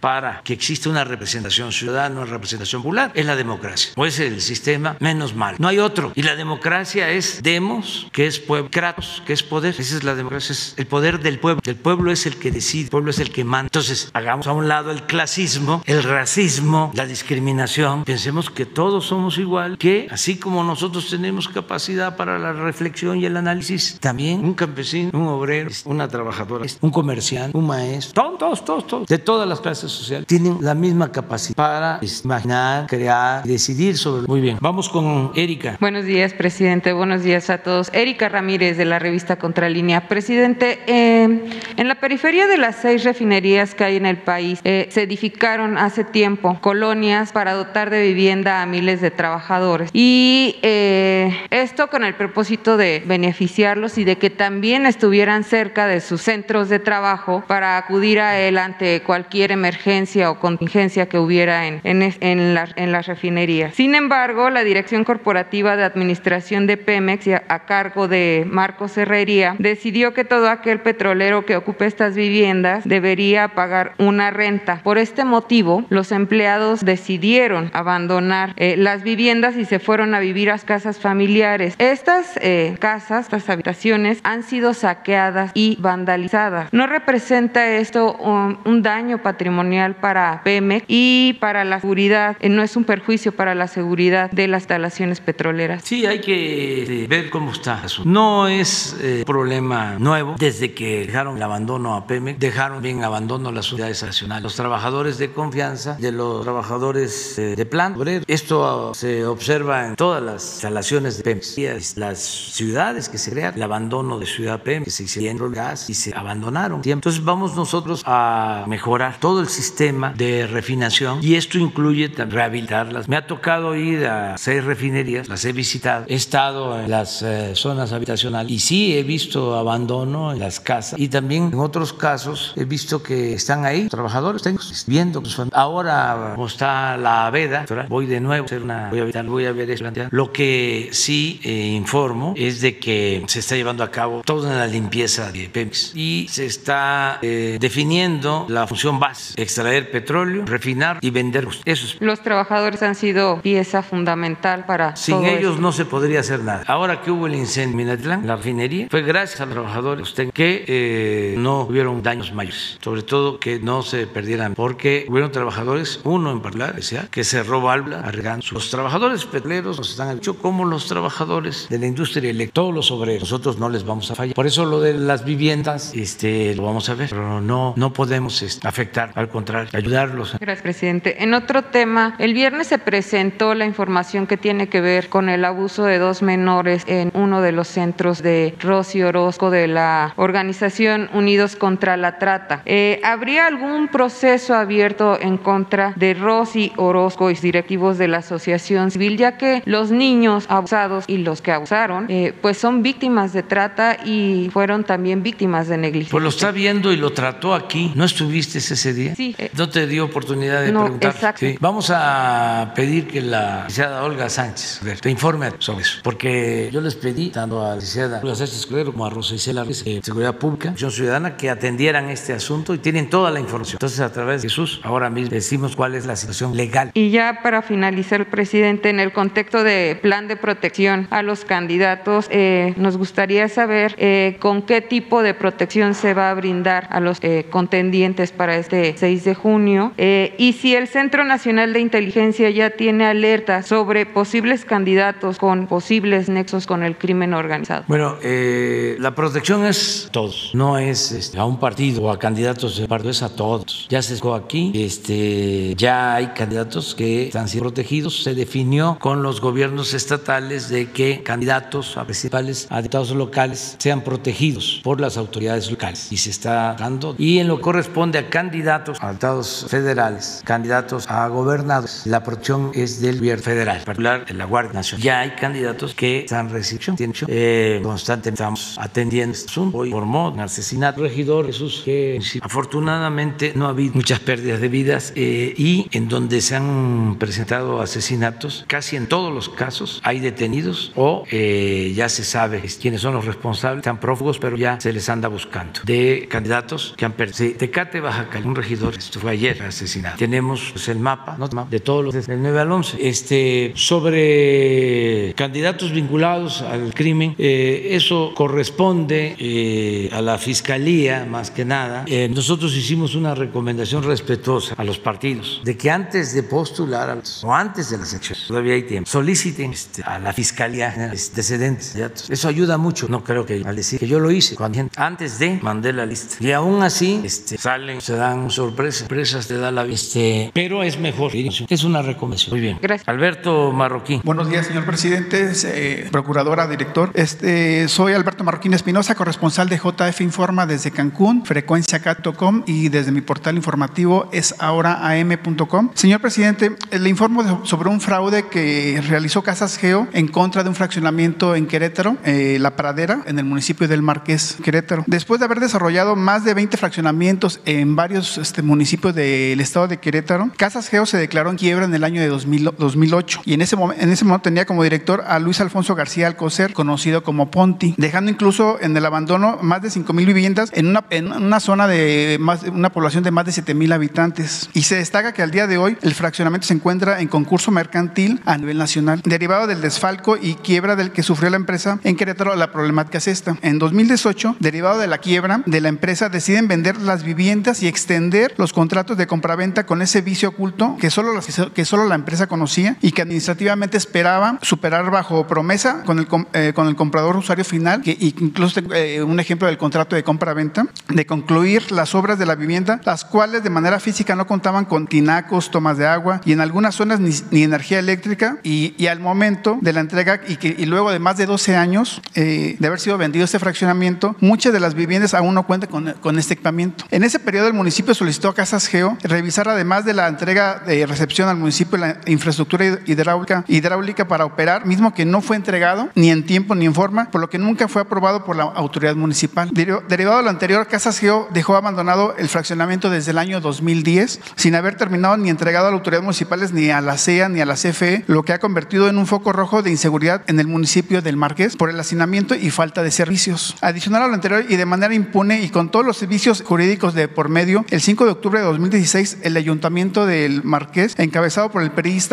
para que exista una representación ciudadana, una representación popular, es la democracia o es el sistema menos mal. No hay otro. Y la democracia es demos, que es pueblo, kratos, que es poder. Esa es la democracia, es el poder del pueblo. El pueblo es el que decide, el pueblo es el que manda. Entonces, hagamos a un lado el clasismo, el racismo, la discriminación. Pensemos que todos somos igual, que así como nosotros tenemos capacidad para la reflexión y el análisis, también un campesino, un obrero, una trabajadora, un comerciante, un maestro, todos, todos, todos, de todas las clases sociales, tienen la misma capacidad para imaginar, crear y decidir muy bien. Vamos con Erika. Buenos días, presidente. Buenos días a todos. Erika Ramírez de la revista Contralínea. Presidente, eh, en la periferia de las seis refinerías que hay en el país eh, se edificaron hace tiempo colonias para dotar de vivienda a miles de trabajadores. Y eh, Esto con el propósito de beneficiarlos y de que también estuvieran cerca de sus centros de trabajo para acudir a él ante cualquier emergencia o contingencia que hubiera en, en, en, la, en las refinerías. Sin embargo, la Dirección Corporativa de Administración de Pemex, a cargo de Marcos Herrería, decidió que todo aquel petrolero que ocupe estas viviendas debería pagar una renta. Por este motivo, los empleados decidieron abandonar eh, las viviendas y se fueron a vivir a casas familiares. Estas eh, casas, estas habitaciones, han sido saqueadas y vandalizadas. ¿No representa esto un, daño patrimonial para Pemex y para la seguridad? Eh, ¿No es un perjuicio para la seguridad de las instalaciones petroleras? Sí, hay que ver cómo está eso. No es eh, problema nuevo. Desde que dejaron el abandono a Pemex, dejaron bien abandono las unidades nacionales. Los trabajadores de confianza de los trabajadores eh, de plan. Esto se observa en todas las instalaciones de Pemex. Las ciudades que se crean, el abandono de Ciudad Pemex, que se hicieron gas y se abandonaron. Entonces vamos nosotros a mejorar todo el sistema de refinación y esto incluye rehabilitarlas. Me ha tocado ir a seis refinerías, las he visitado, he estado en las eh, zonas habitacionales y sí he visto abandono en las casas y también en otros casos he visto que están ahí trabajadores técnicos viendo ahora como está la veda voy de nuevo a hacer una voy a visitar, voy a ver lo que sí eh, informo es de que se está llevando a cabo toda la limpieza de Pemex y se está eh, definiendo la función base extraer petróleo refinar y vender. Eso es. los trabajadores han sido pieza fundamental para sin ellos esto. no se podría hacer nada ahora que hubo el incendio en Minatlán la refinería fue gracias a los trabajadores que eh, no hubieron daños mayores, sobre todo que no se perdieran, porque hubieron trabajadores, uno en particular, que cerró válvula arriesgando. Los trabajadores petroleros nos están hecho como los trabajadores de la industria eléctrica, todos los obreros, nosotros no les vamos a fallar. Por eso lo de las viviendas, este, lo vamos a ver, pero no, no podemos este, afectar, al contrario, ayudarlos. Gracias, presidente. En otro tema, el viernes se presentó la información que tiene que ver con el abuso de dos menores en uno de los centros de Rosy Orozco de la organización Unidos contra la Trata. Eh, ¿Habría algún proceso abierto en contra de Rosy Orozco y directivos de la asociación civil, ya que los niños abusados y los que abusaron, eh, pues son víctimas de trata y fueron también víctimas de negligencia? Pues lo está viendo y lo trató aquí. ¿No estuviste ese día? Sí. Eh, no te dio oportunidad de no, preguntar. Exacto. Sí. Vamos a pedir que la licenciada Olga Sánchez te informe sobre eso, porque yo les pedí, tanto a la licenciada Olga Sánchez Escudero como a Rosa Isela de Seguridad Pública, Acción Ciudadana, que atendieran este asunto y tienen toda la información. Entonces, a través de Jesús, ahora mismo decimos cuál es la situación legal. Y ya para finalizar, presidente, en el contexto de plan de protección a los candidatos, eh, nos gustaría saber eh, con qué tipo de protección se va a brindar a los eh, contendientes para este 6 de junio eh, y si el Centro Nacional de Inteligencia ya tiene alerta sobre posibles candidatos con posibles nexos con el crimen organizado. Bueno, eh, la protección es todos, no es este, a un partido o a candidatos de partido, es a todos. Ya se escogió aquí, este, ya hay candidatos que están siendo protegidos. Se definió con los gobiernos estatales de que candidatos a principales, a diputados locales, sean protegidos por las autoridades locales. Y se está dando. Y en lo que corresponde a candidatos a diputados federales, candidatos a gobernadores, la protección es del gobierno federal, en particular de la Guardia Nacional. Ya hay candidatos que están recibiendo, eh, constantemente estamos atendiendo este asunto. Hoy formó un asesinato regidor Jesús, que afortunadamente no ha habido muchas pérdidas de vidas eh, y en donde se han presentado asesinatos, casi en todos los casos hay detenidos o eh, ya se sabe quiénes son los responsables, están prófugos, pero ya se les anda buscando. De candidatos que han perdido. Sí, Tecate, Baja un regidor, esto fue ayer asesinado. Tenemos pues, el mapa ¿no? de todos los del 9 al 11. Este, sobre candidatos vinculados al crimen, eh, eso corresponde eh, a la fiscalía más que nada. Eh, nosotros hicimos una recomendación respetuosa a los partidos de que antes de postular los, o antes de las elecciones, todavía hay tiempo, soliciten este, a la fiscalía antecedentes. Eso ayuda mucho. No creo que al decir que yo lo hice cuando, antes de mandé la lista. Y aún así este, salen, se dan sorpresas, sorpresas te da la este, pero es mejor. Es una recomendación. Muy bien. Gracias. Alberto Marroquín. Buenos días, señor presidente, eh, procuradora, director. Este, soy Alberto Marroquín Espinosa, corresponsal de JF Informa desde Cancún, frecuenciacat.com y desde mi portal informativo es ahoraam.com. Señor presidente, le informo sobre un fraude que realizó Casas Geo en contra contra de un fraccionamiento en Querétaro, eh, La Pradera, en el municipio del Marqués, Querétaro. Después de haber desarrollado más de 20 fraccionamientos en varios este, municipios del estado de Querétaro, Casas Geo se declaró en quiebra en el año de 2000, 2008 y en ese, momento, en ese momento tenía como director a Luis Alfonso García Alcocer, conocido como Ponti, dejando incluso en el abandono más de 5 mil viviendas en una, en una zona de más, una población de más de 7 mil habitantes. Y se destaca que al día de hoy el fraccionamiento se encuentra en concurso mercantil a nivel nacional, derivado del desfalco y quiebra del que sufrió la empresa en Querétaro. La problemática es esta. En 2018, derivado de la quiebra de la empresa, deciden vender las viviendas y extender los contratos de compraventa con ese vicio oculto que solo, que solo la empresa conocía y que administrativamente esperaba superar bajo promesa con el, eh, con el comprador usuario final, que incluso eh, un ejemplo del contrato de compra-venta, de concluir las obras de la vivienda, las cuales de manera física no contaban con tinacos, tomas de agua y en algunas zonas ni, ni energía eléctrica y, y, al momento de la entrega y, que, y luego de más de 12 años eh, de haber sido vendido este fraccionamiento, muchas de las viviendas aún no cuentan con, con este equipamiento. En ese periodo el municipio solicitó a Casas Geo revisar además de la entrega de recepción al municipio la infraestructura hidráulica, hidráulica para operar, mismo que no fue entregado ni en tiempo ni en forma, por lo que nunca fue aprobado por la autoridad municipal. Derivado de lo anterior, Casas Geo dejó abandonado el fraccionamiento desde el año 2010, sin haber terminado ni entregado a las autoridades municipales ni a la CEA ni a la CFE, lo que ha convertido en un foco rojo de inseguridad en el municipio del Marqués por el hacinamiento y falta de servicios. Adicional a lo anterior y de manera impune y con todos los servicios jurídicos de por medio, el 5 de octubre de 2016, el ayuntamiento del Marqués, encabezado por el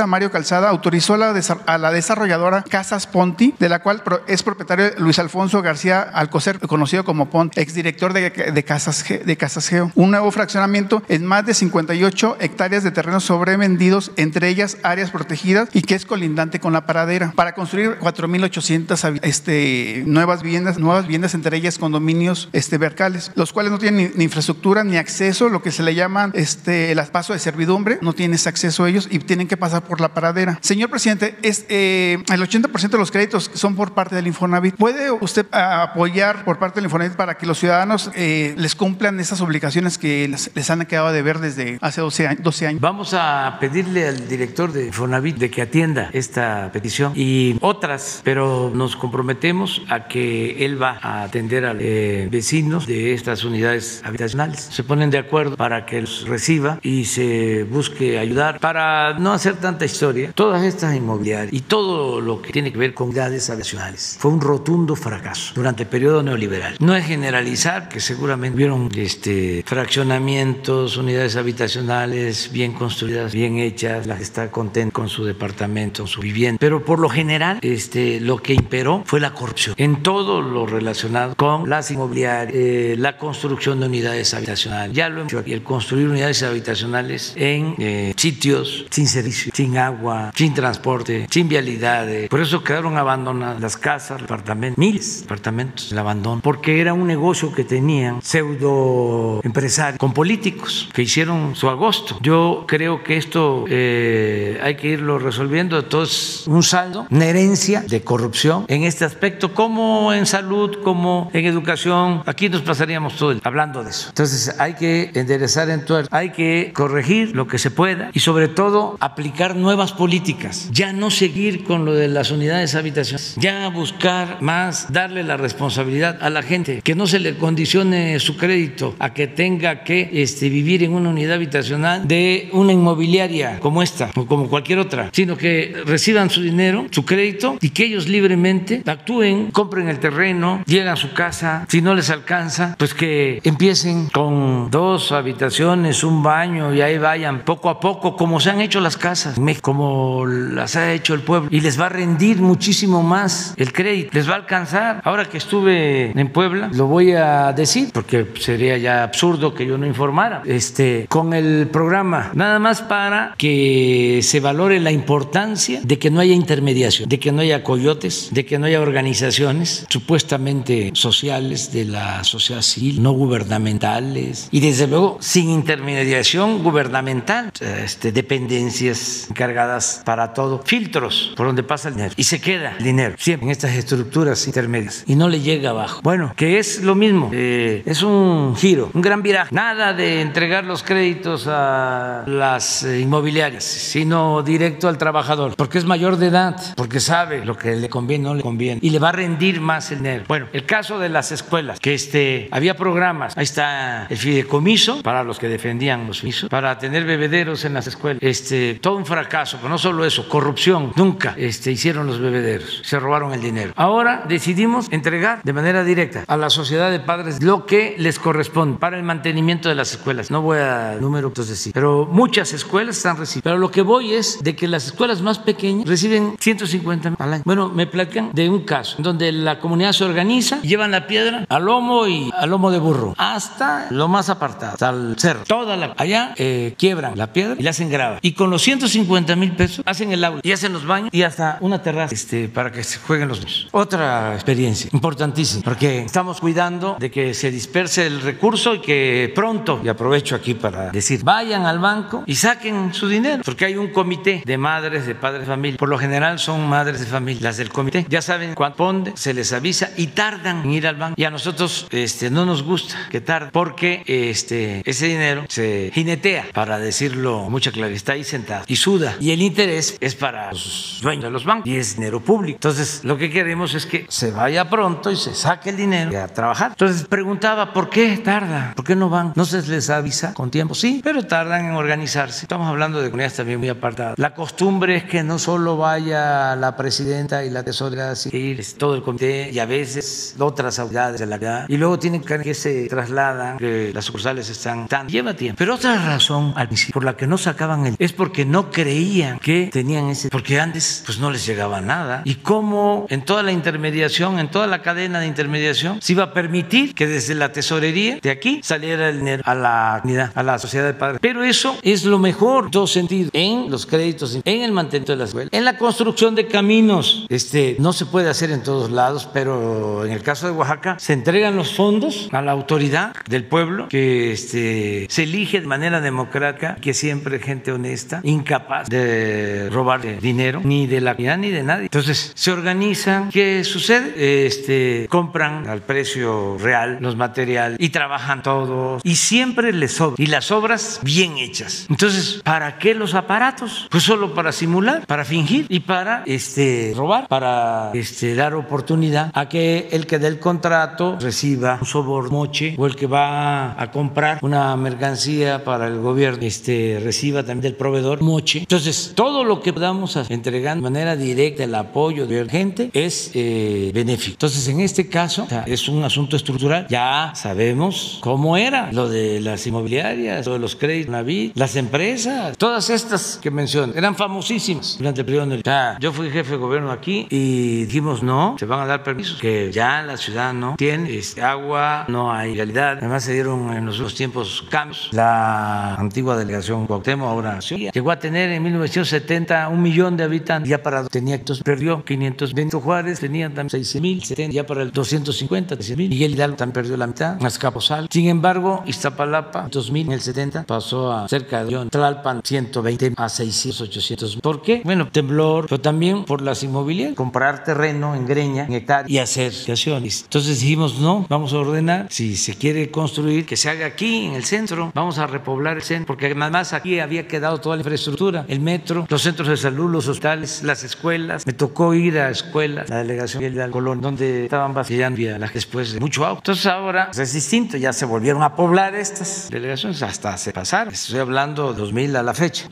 Mario Calzada, autorizó a la, desarrolladora Casas Ponti, de la cual es propietario Luis Alfonso García Alcocer, conocido como Ponti, exdirector de, de, Casas, de Casas Geo, un nuevo fraccionamiento en más de 58 hectáreas de terrenos sobrevendidos, entre ellas áreas protegidas y que es colindante con la paradera, para construir 4.800 este, nuevas viviendas, nuevas viviendas, entre ellas condominios este, vercales, los cuales no tienen ni, infraestructura ni acceso, lo que se le llaman este, el paso de servidumbre, no tienen ese acceso a ellos y tienen que pasar por la paradera. Señor presidente, es, eh, el 80% de los créditos son por parte del Infonavit. ¿Puede usted apoyar por parte del Infonavit para que los ciudadanos eh, les cumplan esas obligaciones que les, les, han quedado de ver desde hace 12 años, 12 años? Vamos a pedirle al director de Infonavit de que atienda esta petición y otras, pero nos comprometemos a que él va a atender a eh, vecinos de estas unidades habitacionales. Se ponen de acuerdo para que los reciba y se busque ayudar para no hacer tanta historia. Todas estas inmobiliarias y todo lo que tiene que ver con unidades habitacionales fue un rotundo fracaso durante el periodo neoliberal. No es generalizar, que seguramente vieron este, fraccionamientos, unidades habitacionales bien construidas, bien hechas, la que está contenta con su departamento, su vivienda, pero por lo general este, lo que imperó fue la corrupción en todo lo relacionado con las inmobiliarias, eh, la construcción de unidades habitacionales. Ya lo hemos dicho, y el construir unidades habitacionales en eh, sitios sin servicio, sin agua, sin transporte, sin vialidades. Por eso quedaron abandonadas las casas, apartamentos, miles de apartamentos, el abandono, porque era un negocio que tenían pseudo empresarios con políticos que hicieron su agosto. Yo creo que esto eh, hay que irlo resolviendo. Entonces, un saldo, una herencia de corrupción en este aspecto, como en salud, como en educación. Aquí nos pasaríamos todo el hablando de eso. Entonces, hay que enderezar en todo, hay que corregir lo que se pueda y sobre todo aplicar nuevas políticas. Ya no seguir con lo de las unidades habitacionales, ya buscar más, darle la responsabilidad a la gente, que no se le condicione su crédito a que tenga que este, vivir en una unidad habitacional de una inmobiliaria como esta o como cualquier otra, sino que reciban su dinero, su crédito y que ellos libremente actúen, compren el terreno, lleguen a su casa, si no les alcanza, pues que empiecen con dos habitaciones, un baño y ahí vayan poco a poco, como se han hecho las casas, como las ha hecho el pueblo, y les va a rendir muchísimo más el crédito, les va a alcanzar. Ahora que estuve en Puebla, lo voy a decir, porque sería ya absurdo que yo no informara, este, con el programa, nada más para que se valore la importancia de que no haya intermediación, de que no haya coyotes, de que no haya organizaciones supuestamente sociales de la sociedad civil, no gubernamentales, y desde luego sin intermediación gubernamental, este, dependencias encargadas para todo, filtros por donde pasa el dinero, y se queda el dinero siempre en estas estructuras intermedias. Y no le llega abajo. Bueno, que es lo mismo, eh, es un giro, un gran viraje, nada de entregar los créditos a las inmobiliarias, sino directo al trabajador, porque es mayor de edad, porque sabe lo que le conviene o no le conviene. Y le va a rendir más el dinero. Bueno, el caso de las escuelas, que este, había programas, ahí está el fideicomiso para los que defendían los fideicomisos, para tener bebederos en las escuelas. Este, todo un fracaso, pero no solo eso, corrupción. Nunca este, hicieron los bebederos, se robaron el dinero. Ahora decidimos entregar de manera directa a la sociedad de padres lo que les corresponde para el mantenimiento de las escuelas. No voy a número, entonces sí, pero muchas escuelas están recibiendo. Pero lo que voy es de que las escuelas más pequeñas reciben 150 al año. Bueno, me platican de un caso donde la comunidad se organiza, llevan la piedra al lomo y al lomo de burro hasta lo más apartado, hasta el cerro. Toda la allá eh, quiebran la piedra y la hacen grava. Y con los 150 mil pesos hacen el aula y hacen los baños y hasta una terraza este, para que se jueguen los niños. Otra experiencia importantísima porque estamos cuidando de que se disperse el recurso y que pronto, y aprovecho aquí para decir, vayan al banco y saquen su dinero, porque hay un comité de madres, de padres de familia. Por lo general son madres de familia, las del comité. Ya saben cuándo ponde, se les avisa y tardan en ir al banco. Y a nosotros este, no nos gusta que tarde, porque este, ese dinero se jinetea, para decirlo mucha claridad, está ahí sentado y Y el interés es para los dueños de los bancos y es dinero público. Entonces, lo que queremos es que se vaya pronto y se saque el dinero a trabajar. Entonces, preguntaba, ¿por qué tarda? ¿Por qué no van? ¿No se les avisa con tiempo? Sí, pero tardan en organizarse. Estamos hablando de comunidades también muy apartadas. La costumbre es que no solo vaya la presidenta y la tesorera, sino ir todo el comité y a veces otras autoridades de la ciudad. Y luego tienen que se trasladan, que las sucursales están tan... Lleva tiempo. Pero otra razón al principio por la que no sacaban el... es porque no creían que tenían ese... Porque antes pues no les llegaba nada. Y cómo en toda la intermediación, en toda la cadena de intermediación, se iba a permitir que desde la tesorería de aquí saliera el dinero a la unidad, a la sociedad de padres. Pero eso es lo mejor en todo sentido, en los créditos, en el mantenimiento de la escuela, en la construcción de caminos. Este no se puede hacer en todos lados, pero en el caso de Oaxaca se entregan los fondos a la autoridad del pueblo que este, se elige de manera democrática, que siempre gente honesta, incapaz de robar dinero, ni de la comunidad ni de nadie. Entonces se organizan. ¿Qué sucede? Este, compran al precio real los materiales y trabajan todos y siempre les sobra. Y las obras bien hechas. Entonces, ¿para qué los aparatos? Pues solo para simular, para fingir y para este, robar, para este, dar oportunidad a que el que dé el contrato reciba un soborno moche o el que va a comprar una mercancía para el gobierno este, reciba también del proveedor moche. Entonces, todo lo que podamos entregar de manera directa el apoyo de la gente es eh, benéfico. Entonces, en este caso, es un asunto estructural. Ya sabemos cómo era lo de las inmobiliarias, lo de los créditos, las empresas, todas estas que menciono, eran famosísimas durante el periodo. sea, yo fui jefe de gobierno aquí y dijimos no, se van a dar permisos, que ya la ciudad no tiene este, agua, no hay realidad. Además se dieron en los últimos tiempos cambios. La antigua delegación Cuauhtémoc ahora llegó a tener en 1970 un millón de habitantes, ya para tenía perdió 500. Benito Juárez tenía también 6 mil, ya para el 250, 13 mil. Miguel Hidalgo también perdió la mitad, Azcapotzalco. Sin embargo, Iztapalapa 2000 en el 70 pasó a cerca de millón, Tlalpan 120 a 600, 800. ¿Por qué? Bueno, temblor, pero también por las inmobiliarias, comprar terreno en greña, en hectárea y hacer creaciones. Entonces dijimos, no, vamos a ordenar, si se quiere construir, que se haga aquí en el centro, vamos a repoblar el centro, porque además aquí había quedado toda la infraestructura, el metro, los centros de salud, los hospitales, las escuelas. Me tocó ir a escuelas, la delegación de Colón, donde estaban vacillando después de mucho auto. Entonces ahora pues, es distinto, ya se volvieron a poblar estas delegaciones, hasta se pasaron. Estoy hablando de 2000 a la fecha.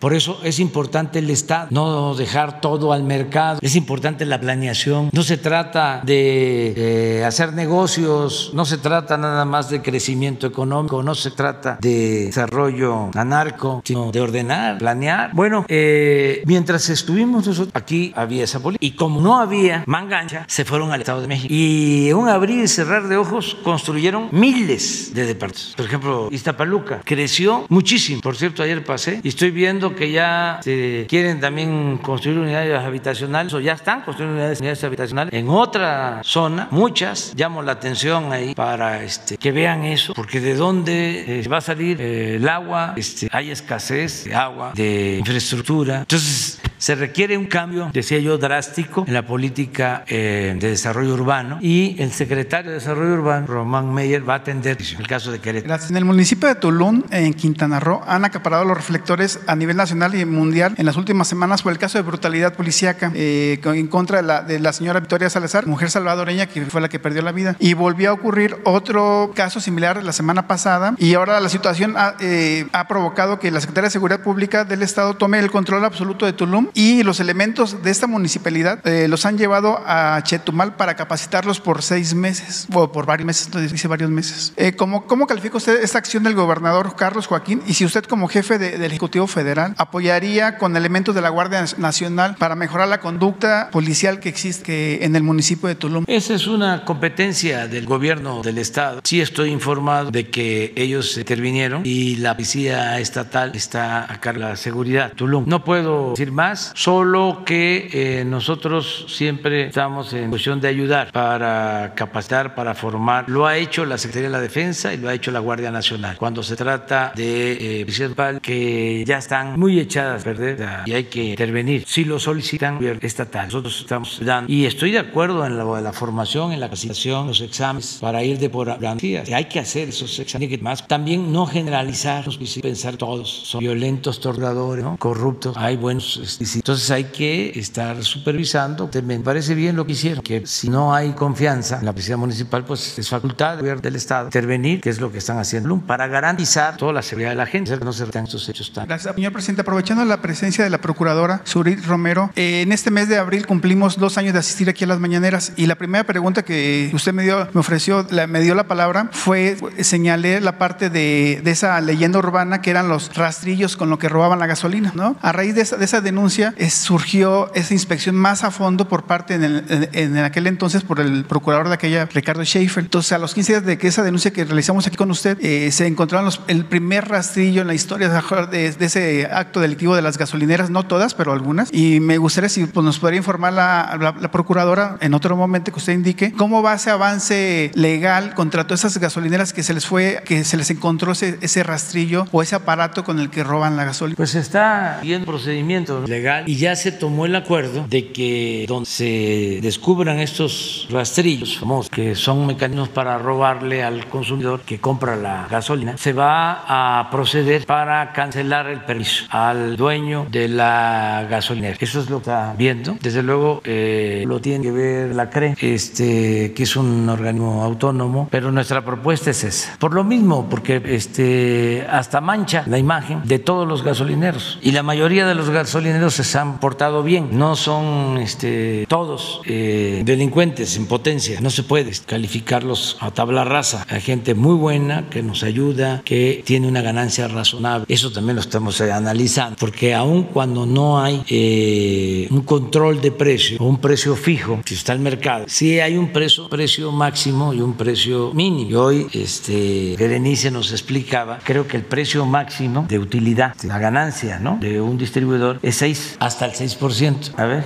Por eso es importante el Estado, no dejar todo al mercado, es importante la planeación. No se trata de eh, hacer negocios, no se trata nada más de crecimiento económico, no se trata de desarrollo anarco, sino de ordenar, planear. Bueno, eh, mientras estuvimos nosotros, aquí había esa política. Y como no había mangancha, se fueron al Estado de México. Y en un abrir y cerrar de ojos construyeron miles de departamentos. Por ejemplo, Iztapaluca creció muchísimo. Por cierto, ayer pasé y estoy viendo que ya se quieren también construir unidades habitacionales o ya están construyendo unidades, habitacionales en otra zona, muchas. Llamo la atención ahí para este, que vean eso, porque de dónde eh, va a salir eh, el agua, este, hay escasez de agua, de infraestructura. Entonces, Se requiere un cambio, decía yo, drástico en la política eh, de desarrollo urbano y el secretario de Desarrollo Urbano, Román Meyer, va a atender el caso de Querétaro. En el municipio de Tulum, en Quintana Roo, han acaparado los reflectores a nivel nacional y mundial en las últimas semanas por el caso de brutalidad policíaca eh, en contra de la, de la señora Victoria Salazar, mujer salvadoreña que fue la que perdió la vida. Y volvió a ocurrir otro caso similar la semana pasada y ahora la situación ha, eh, provocado que la Secretaría de Seguridad Pública del Estado tome el control absoluto de Tulum y los elementos de esta municipalidad eh, los han llevado a Chetumal para capacitarlos por seis meses o por varios meses, dice varios meses. Eh, ¿cómo, ¿Cómo califica usted esta acción del gobernador Carlos Joaquín y si usted como jefe de, del Ejecutivo Federal apoyaría con elementos de la Guardia Nacional para mejorar la conducta policial que existe en el municipio de Tulum? Esa es una competencia del gobierno del Estado. Sí estoy informado de que ellos intervinieron y la policía estatal está a cargo de la seguridad. Tulum. No puedo decir más, solo que eh, nosotros siempre estamos en posición de ayudar para capacitar, para formar. Lo ha hecho la Secretaría de la Defensa y lo ha hecho la Guardia Nacional. Cuando se trata de eh, que ya están muy echadas a perder y hay que intervenir. Si lo solicitan estatal, nosotros estamos dando. Y estoy de acuerdo en la, formación, en la capacitación, los exámenes para ir de por garantías. Hay que hacer esos exámenes. También no generalizar, pensar todos son violentos, torturadores, ¿no? corruptos. Hay buenos. Este, entonces hay que estar supervisando. Me parece bien lo que hicieron, que si no hay confianza en la policía municipal, pues es facultad del Estado intervenir, que es lo que están haciendo, para garantizar toda la seguridad de la gente, que no se retengan estos hechos tan. Gracias, señor presidente. Aprovechando la presencia de la procuradora Surit Romero, eh, en este mes de abril cumplimos dos años de asistir aquí a las mañaneras y la primera pregunta que usted me dio, me ofreció, la, me dio la palabra, fue señalé la parte de, de, esa leyenda urbana que eran los rastrillos con lo que robaban la gasolina, ¿no? A raíz de esa, de esa denuncia es, surgió esa inspección más a fondo por parte en, el, en, aquel entonces por el procurador de aquella, Ricardo Schaefer. Entonces, a los 15 días de que esa denuncia que realizamos aquí con usted, eh, se encontraron los, el primer rastrillo en la historia de, ese acto delictivo de las gasolineras, no todas, pero algunas. Y me gustaría si pues, nos podría informar la, la, la, procuradora en otro momento que usted indique cómo va ese avance legal contra todas esas gasolineras que se les fue, que se les encontró ese, ese rastrillo o ese aparato con el que roban la gasolina. Pues está bien procedimiento legal y ya se tomó el acuerdo de que donde se descubran estos rastrillos famosos, que son mecanismos para robarle al consumidor que compra la gasolina, se va a proceder para cancelar el permiso al dueño de la gasolinera. Eso es lo que está viendo. Desde luego eh, lo tiene que ver la CRE, este, que es un organismo autónomo, pero nuestra propuesta es esa. Por lo mismo, porque este, hasta mancha la imagen de todos los gasolineros y la mayoría de los gasolineros se han portado bien. No son este, todos eh, delincuentes en potencia. No se puede calificarlos a tabla rasa. Hay gente muy buena que nos ayuda, que tiene una ganancia razonable. Eso también lo estamos eh, analizando, porque aun cuando no hay eh, un control de precio o un precio fijo, si está el mercado, sí hay un precio, precio máximo y un precio mínimo. Y hoy este, Berenice nos explicaba, creo que el precio máximo de utilidad, la ganancia ¿no? de un distribuidor es 6 hasta el 6%. A ver.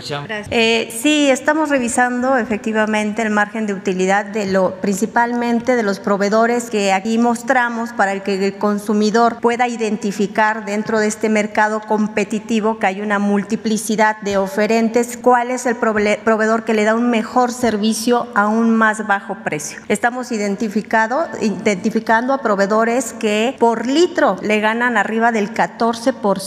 Eh, sí, estamos revisando efectivamente el margen de utilidad de lo principalmente de los proveedores que aquí mostramos para que el consumidor pueda identificar dentro de este mercado competitivo que hay una multiplicidad de oferentes, cuál es el proveedor que le da un mejor servicio a un más bajo precio. Estamos identificado, identificando a proveedores que por litro le ganan arriba del 14%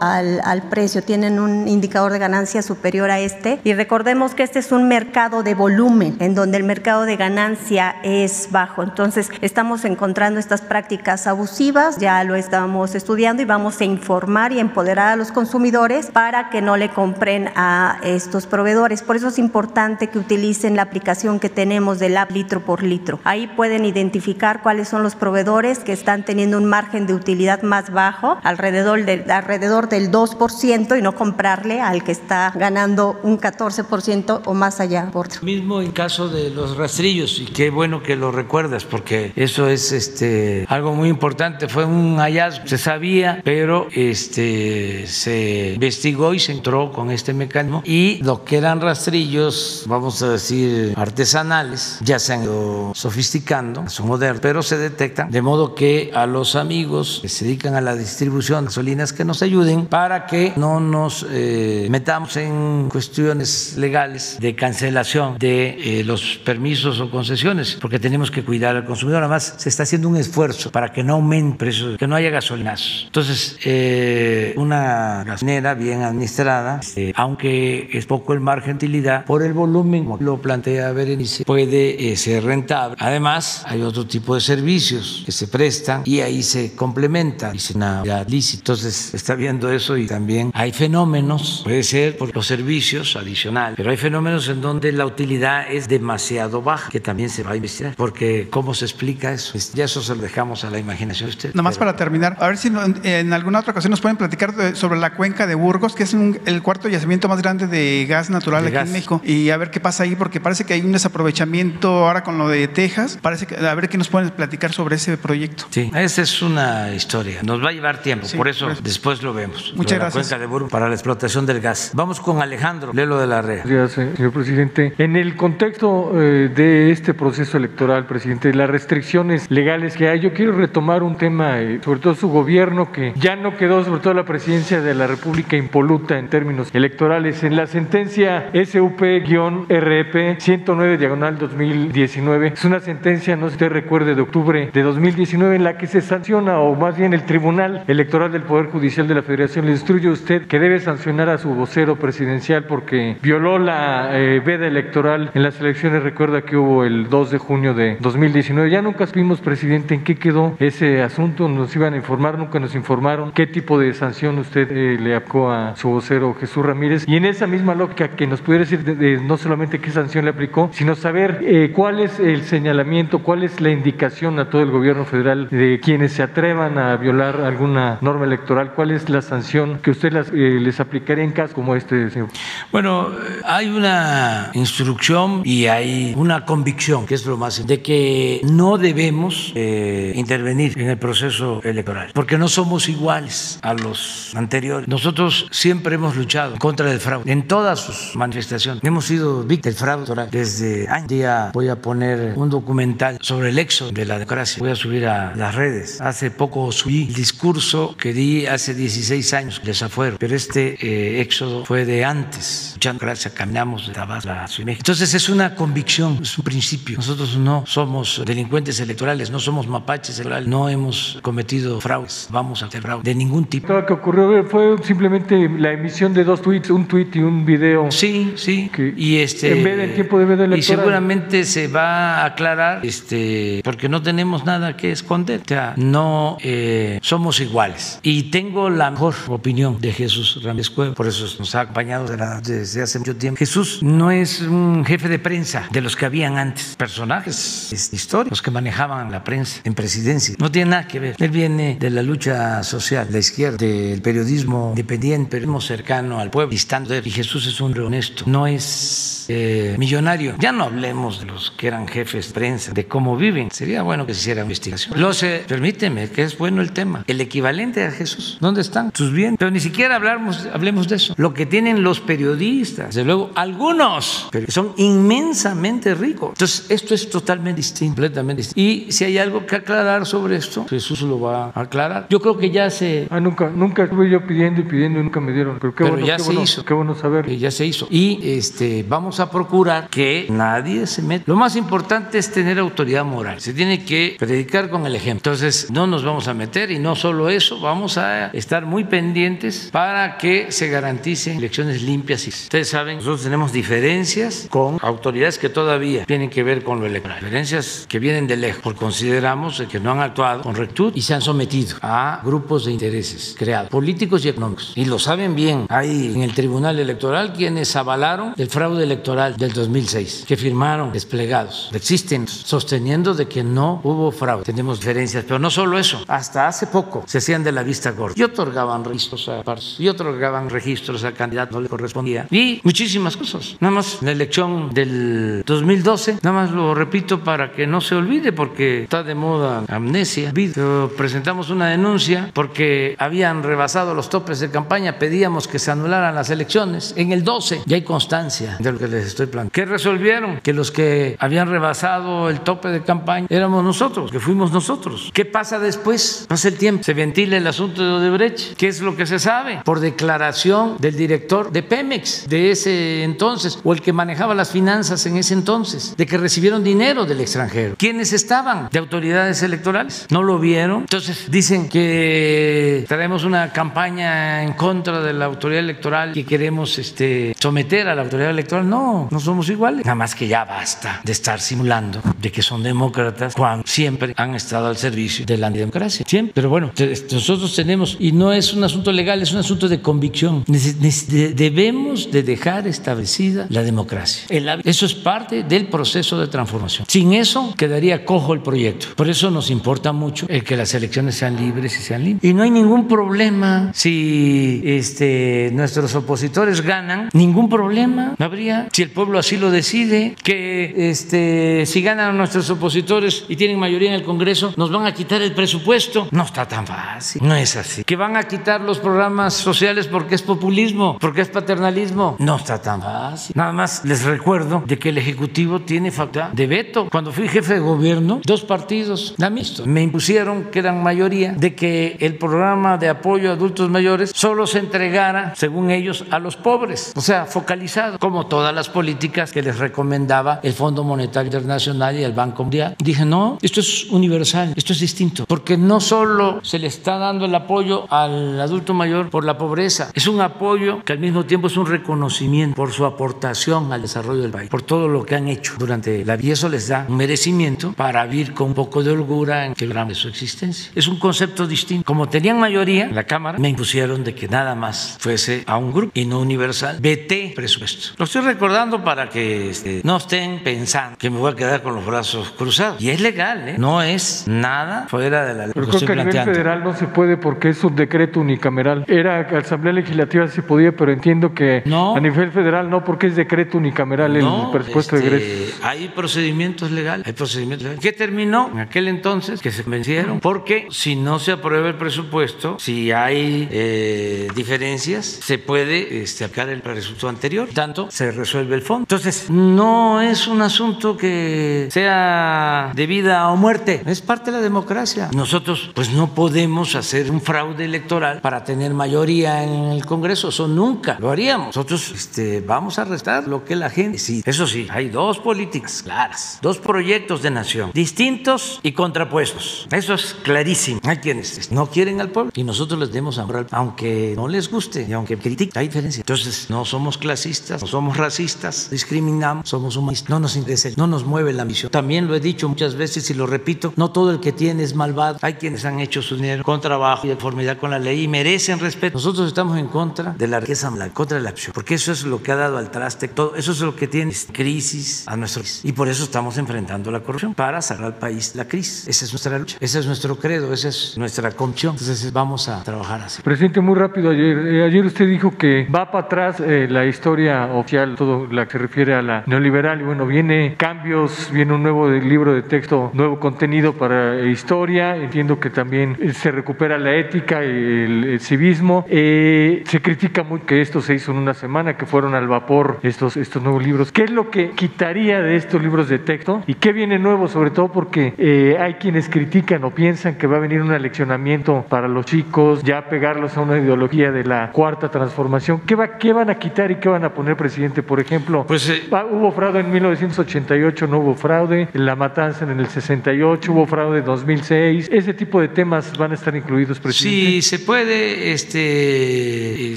al, al precio, tienen un indicador de ganancia superior a este y recordemos que este es un mercado de volumen en donde el mercado de ganancia es bajo. Entonces estamos encontrando estas prácticas abusivas, ya lo estamos estudiando y vamos a informar y empoderar a los consumidores para que no le compren a estos proveedores. Por eso es importante que utilicen la aplicación que tenemos del app litro por litro. Ahí pueden identificar cuáles son los proveedores que están teniendo un margen de utilidad más bajo, alrededor del, alrededor del 2% y no comprarle al que está ganando un 14% o más allá. Por... Mismo en caso de los rastrillos y qué bueno que lo recuerdas porque eso es este algo muy importante. Fue un hallazgo, se sabía, pero este se investigó y se entró con este mecanismo y lo que eran rastrillos, vamos a decir artesanales, ya se han ido sofisticando, son modernos, pero se detectan de modo que a los amigos que se dedican a la distribución de gasolinas que nos ayuden para que no no nos eh, metamos en cuestiones legales de cancelación de eh, los permisos o concesiones, porque tenemos que cuidar al consumidor. Además, se está haciendo un esfuerzo para que no aumente precios, que no haya gasolinazos. Entonces, eh, una gasolinera bien administrada, aunque es poco el margen de utilidad, por el volumen, como lo plantea Berenice, puede ser rentable. Además, hay otro tipo de servicios que se prestan y ahí se complementa y se una lícita. Entonces, está viendo eso y también hay fenómenos, puede ser por los servicios adicionales, pero hay fenómenos en donde la utilidad es demasiado baja, que también se va a investigar, porque ¿cómo se explica eso? Pues ya eso se lo dejamos a la imaginación de usted. Nada más para terminar, a ver si en alguna otra ocasión nos pueden platicar sobre la cuenca de Burgos, que es el cuarto yacimiento más grande de gas natural aquí en México, y a ver qué pasa ahí, porque parece que hay un desaprovechamiento ahora con lo de Texas, parece que, a ver qué nos pueden platicar sobre ese proyecto. Sí, esa es una historia, nos va a llevar tiempo, por eso después lo vemos. Muchas gracias. cuenca de Burgos para la explotación del gas. Vamos con Alejandro Lelo de la Rea. Gracias, señor presidente. En el contexto eh, de este proceso electoral, presidente, las restricciones legales que hay, yo quiero retomar un tema, eh, sobre todo su gobierno, que ya no quedó, sobre todo la presidencia de la República, impoluta en términos electorales. En la sentencia SUP-RP 109 diagonal 2019, es una sentencia, no sé si usted recuerde, de octubre de 2019, en la que se sanciona, o más bien el Tribunal Electoral del Poder Judicial de la Federación le instruye a usted que debe sancionar a su vocero presidencial porque violó la eh, veda electoral en las elecciones. Recuerda que hubo el 2 de junio de 2019. Ya nunca supimos, presidente, en qué quedó ese asunto. Nos iban a informar, nunca nos informaron qué tipo de sanción usted eh, le aplicó a su vocero Jesús Ramírez. Y en esa misma lógica, que nos pudiera decir no solamente qué sanción le aplicó, sino saber eh, cuál es el señalamiento, cuál es la indicación a todo el gobierno federal de quienes se atrevan a violar alguna norma electoral, cuál es la sanción que usted eh, les aplicaría en casos como este, señor. Bueno, hay una instrucción y hay una convicción, que es lo más, de que no debemos eh, intervenir en el proceso electoral, porque no somos iguales a los anteriores. Nosotros siempre hemos luchado contra el fraude en todas sus manifestaciones. Hemos sido víctimas del fraude electoral desde años. Día voy a poner un documental sobre el éxodo de la democracia. Voy a subir a las redes. Hace poco subí el discurso que di hace 16 años, desafuero, pero este eh, éxodo fue de antes. Muchas gracias, caminamos de Tabasco a Ciudad México. Entonces es una convicción, es un principio. Nosotros no somos delincuentes electorales, no somos mapaches electorales, no hemos cometido fraudes, vamos a hacer fraude de ningún tipo. Lo que ocurrió fue simplemente la emisión de dos tweets, un tweet y un video. Sí, sí. y este en vez del tiempo de electoral. Y seguramente se va a aclarar, este, porque no tenemos nada que esconder. O sea, no eh, somos iguales. Y tengo la mejor opinión de Jesús Ramírez Cueva, por eso nos ha acompañado desde hace mucho tiempo. Jesús no es un jefe de prensa de los que habían antes, personajes históricos que manejaban la prensa en presidencia. No tiene nada que ver. Él viene de la lucha social, la izquierda, del periodismo independiente, periodismo cercano al pueblo, distante. Y Jesús es un honesto, no es eh, millonario. Ya no hablemos de los que eran jefes de prensa, de cómo viven. Sería bueno que se hiciera investigación. Lo sé, permíteme, que es bueno el tema. El equivalente a Jesús. ¿Dónde están sus bienes? Pero ni siquiera hablamos, hablemos de eso. Lo que tienen los periodistas, desde luego, algunos pero son inmensamente ricos. Entonces, esto es totalmente distinto, completamente distinto. Y si hay algo que aclarar sobre esto, Jesús lo va a aclarar. Yo creo que ya se. Ah, nunca, nunca estuve yo pidiendo y pidiendo y nunca me dieron. Pero, qué bueno, ya qué se bueno, hizo. Qué bueno saber. Ya se hizo. Y este, vamos a procurar que nadie se meta. Lo más importante es tener autoridad moral. Se tiene que predicar con el ejemplo. Entonces, no nos vamos a meter y no solo eso, vamos a estar muy pendientes para que se garanticen elecciones limpias. Ustedes saben, nosotros tenemos diferencias con autoridades que todavía tienen que ver con lo electoral. Diferencias que vienen de lejos, porque consideramos que no han actuado con rectitud y se han sometido a grupos de intereses creados, políticos y económicos. Y lo saben bien. Hay en el Tribunal Electoral quienes avalaron el fraude electoral del 2006, que firmaron desplegados. Existen sosteniendo de que no hubo fraude. Tenemos diferencias, pero no solo eso. Hasta hace poco se hacían de la vista gorda y otorgaban registros a pares y otorgaban registros a candidatos no le correspondía y muchísimas cosas. Nada más la elección del 2012, nada más lo repito para que no se olvide porque está de moda amnesia. Pero presentamos una denuncia porque habían rebasado los topes de campaña, pedíamos que se anularan las elecciones en el 12 y hay constancia de lo que les estoy planteando. ¿Qué resolvieron? Que los que habían rebasado el tope de campaña éramos nosotros, que fuimos nosotros. ¿Qué pasa después? Pasa el tiempo, se ventila el asunto de Odebrecht. ¿Qué es lo que se sabe? por declaración del director de Pemex de ese entonces o el que manejaba las finanzas en ese entonces, de que recibieron dinero del extranjero. ¿Quiénes estaban de autoridades electorales? ¿No lo vieron? Entonces dicen que traemos una campaña en contra de la autoridad electoral y queremos este, someter a la autoridad electoral. No, no somos iguales. Nada más que ya basta de estar simulando de que son demócratas cuando siempre han estado al servicio de la democracia. Siempre. Pero bueno, nosotros tenemos, y no es un asunto legal, es un asunto de convicción. Debemos de dejar establecida la democracia. Eso es parte del proceso de transformación. Sin eso quedaría cojo el proyecto. Por eso nos importa mucho el que las elecciones sean libres y sean limpias. Y no hay ningún problema si este, nuestros opositores ganan, ningún problema habría si el pueblo así lo decide, que este, si ganan nuestros opositores y tienen mayoría en el Congreso, nos van a quitar el presupuesto. No está tan fácil, no es así. Que van a quitar los programas sociales porque es populismo, porque es paternalismo. No está tan fácil. Nada más les recuerdo de que el Ejecutivo tiene facultad de veto. Cuando fui jefe de gobierno, dos partidos, la mixto, me impusieron que eran mayoría de que el programa de apoyo a adultos mayores solo se entregara, según ellos, a los pobres. O sea, focalizado, como todas las políticas que les recomendaba el Fondo Monetario Internacional y el Banco Mundial. Dije, no, esto es universal, esto es distinto, porque no solo se le está dando el apoyo al adulto mayor por la pobreza, es un apoyo que al mismo tiempo es un reconocimiento por su aportación al desarrollo del país, por todo lo que han hecho durante la vida. Y eso les da un merecimiento para vivir con un poco de holgura en que de su existencia. Es un concepto distinto. Como tenían mayoría en la Cámara, me impusieron de que nada más fuese a un grupo y no universal. Vete presupuesto. Lo estoy recordando para que este, no estén pensando que me voy a quedar con los brazos cruzados. Y es legal, ¿eh? no es nada fuera de la ley. Pero creo que a nivel federal no se puede porque es un decreto unicameral. Era Asamblea Legislativa se podía, pero entiendo que a nivel federal no, porque es decreto unicameral el presupuesto de egresos. Este, hay procedimientos legales, hay procedimientos legales. ¿Qué terminó en aquel entonces? Que se vencieron porque si no se aprueba el presupuesto, si hay eh, diferencias, se puede este, el presupuesto anterior, tanto se resuelve el fondo. Entonces, no es un asunto que sea de vida o muerte, es parte de la democracia. Nosotros, pues no podemos hacer un fraude electoral para tener mayoría en el Congreso, eso nunca lo haríamos. Nosotros este, vamos a restar lo que la gente decide. Eso sí, hay dos políticas claras, dos proyectos de nación distintos y contrapuestos. Eso es clarísimo. Hay quienes no quieren al pueblo y nosotros les demos amor, aunque no les guste y aunque critiquen. Hay diferencia. Entonces, no somos clasistas, no somos racistas, discriminamos, somos humanistas. No nos interesa, no nos mueve la misión. También lo he dicho muchas veces y lo repito, no todo el que tiene es malvado. Hay quienes han hecho su dinero con trabajo de conformidad con la ley y merecen respeto. Nosotros estamos en contra de la riqueza, en contra de la acción, porque eso es lo que ha dado al traste, todo eso es lo que tiene crisis a nuestro país. Y por eso estamos enfrentando la corrupción, para sacar al país la crisis. Esa es nuestra lucha, ese es nuestro credo, esa es nuestra convicción. Entonces vamos a trabajar así. Presidente, muy rápido, ayer, eh, ayer usted dijo que va para atrás eh, la historia oficial, todo la que se refiere a la neoliberal, y bueno, viene cambios, viene un nuevo libro de texto, nuevo contenido para historia, entiendo que también se recupera la ética y el, civismo. Eh, se critica mucho que esto se hizo en una semana, que fueron al vapor estos, estos nuevos libros. ¿Qué es lo que quitaría de estos libros de texto y qué viene nuevo, sobre todo porque eh, hay quienes critican o piensan que va a venir un aleccionamiento para los chicos, ya pegarlos a una ideología de la cuarta transformación? ¿Qué, va, qué van a quitar y qué van a poner, presidente? Por ejemplo, pues, eh, hubo fraude en 1988, no hubo fraude, la matanza en el 68, hubo fraude en 2006. Ese tipo de temas van a estar incluidos, presidente. Sí, se puede este,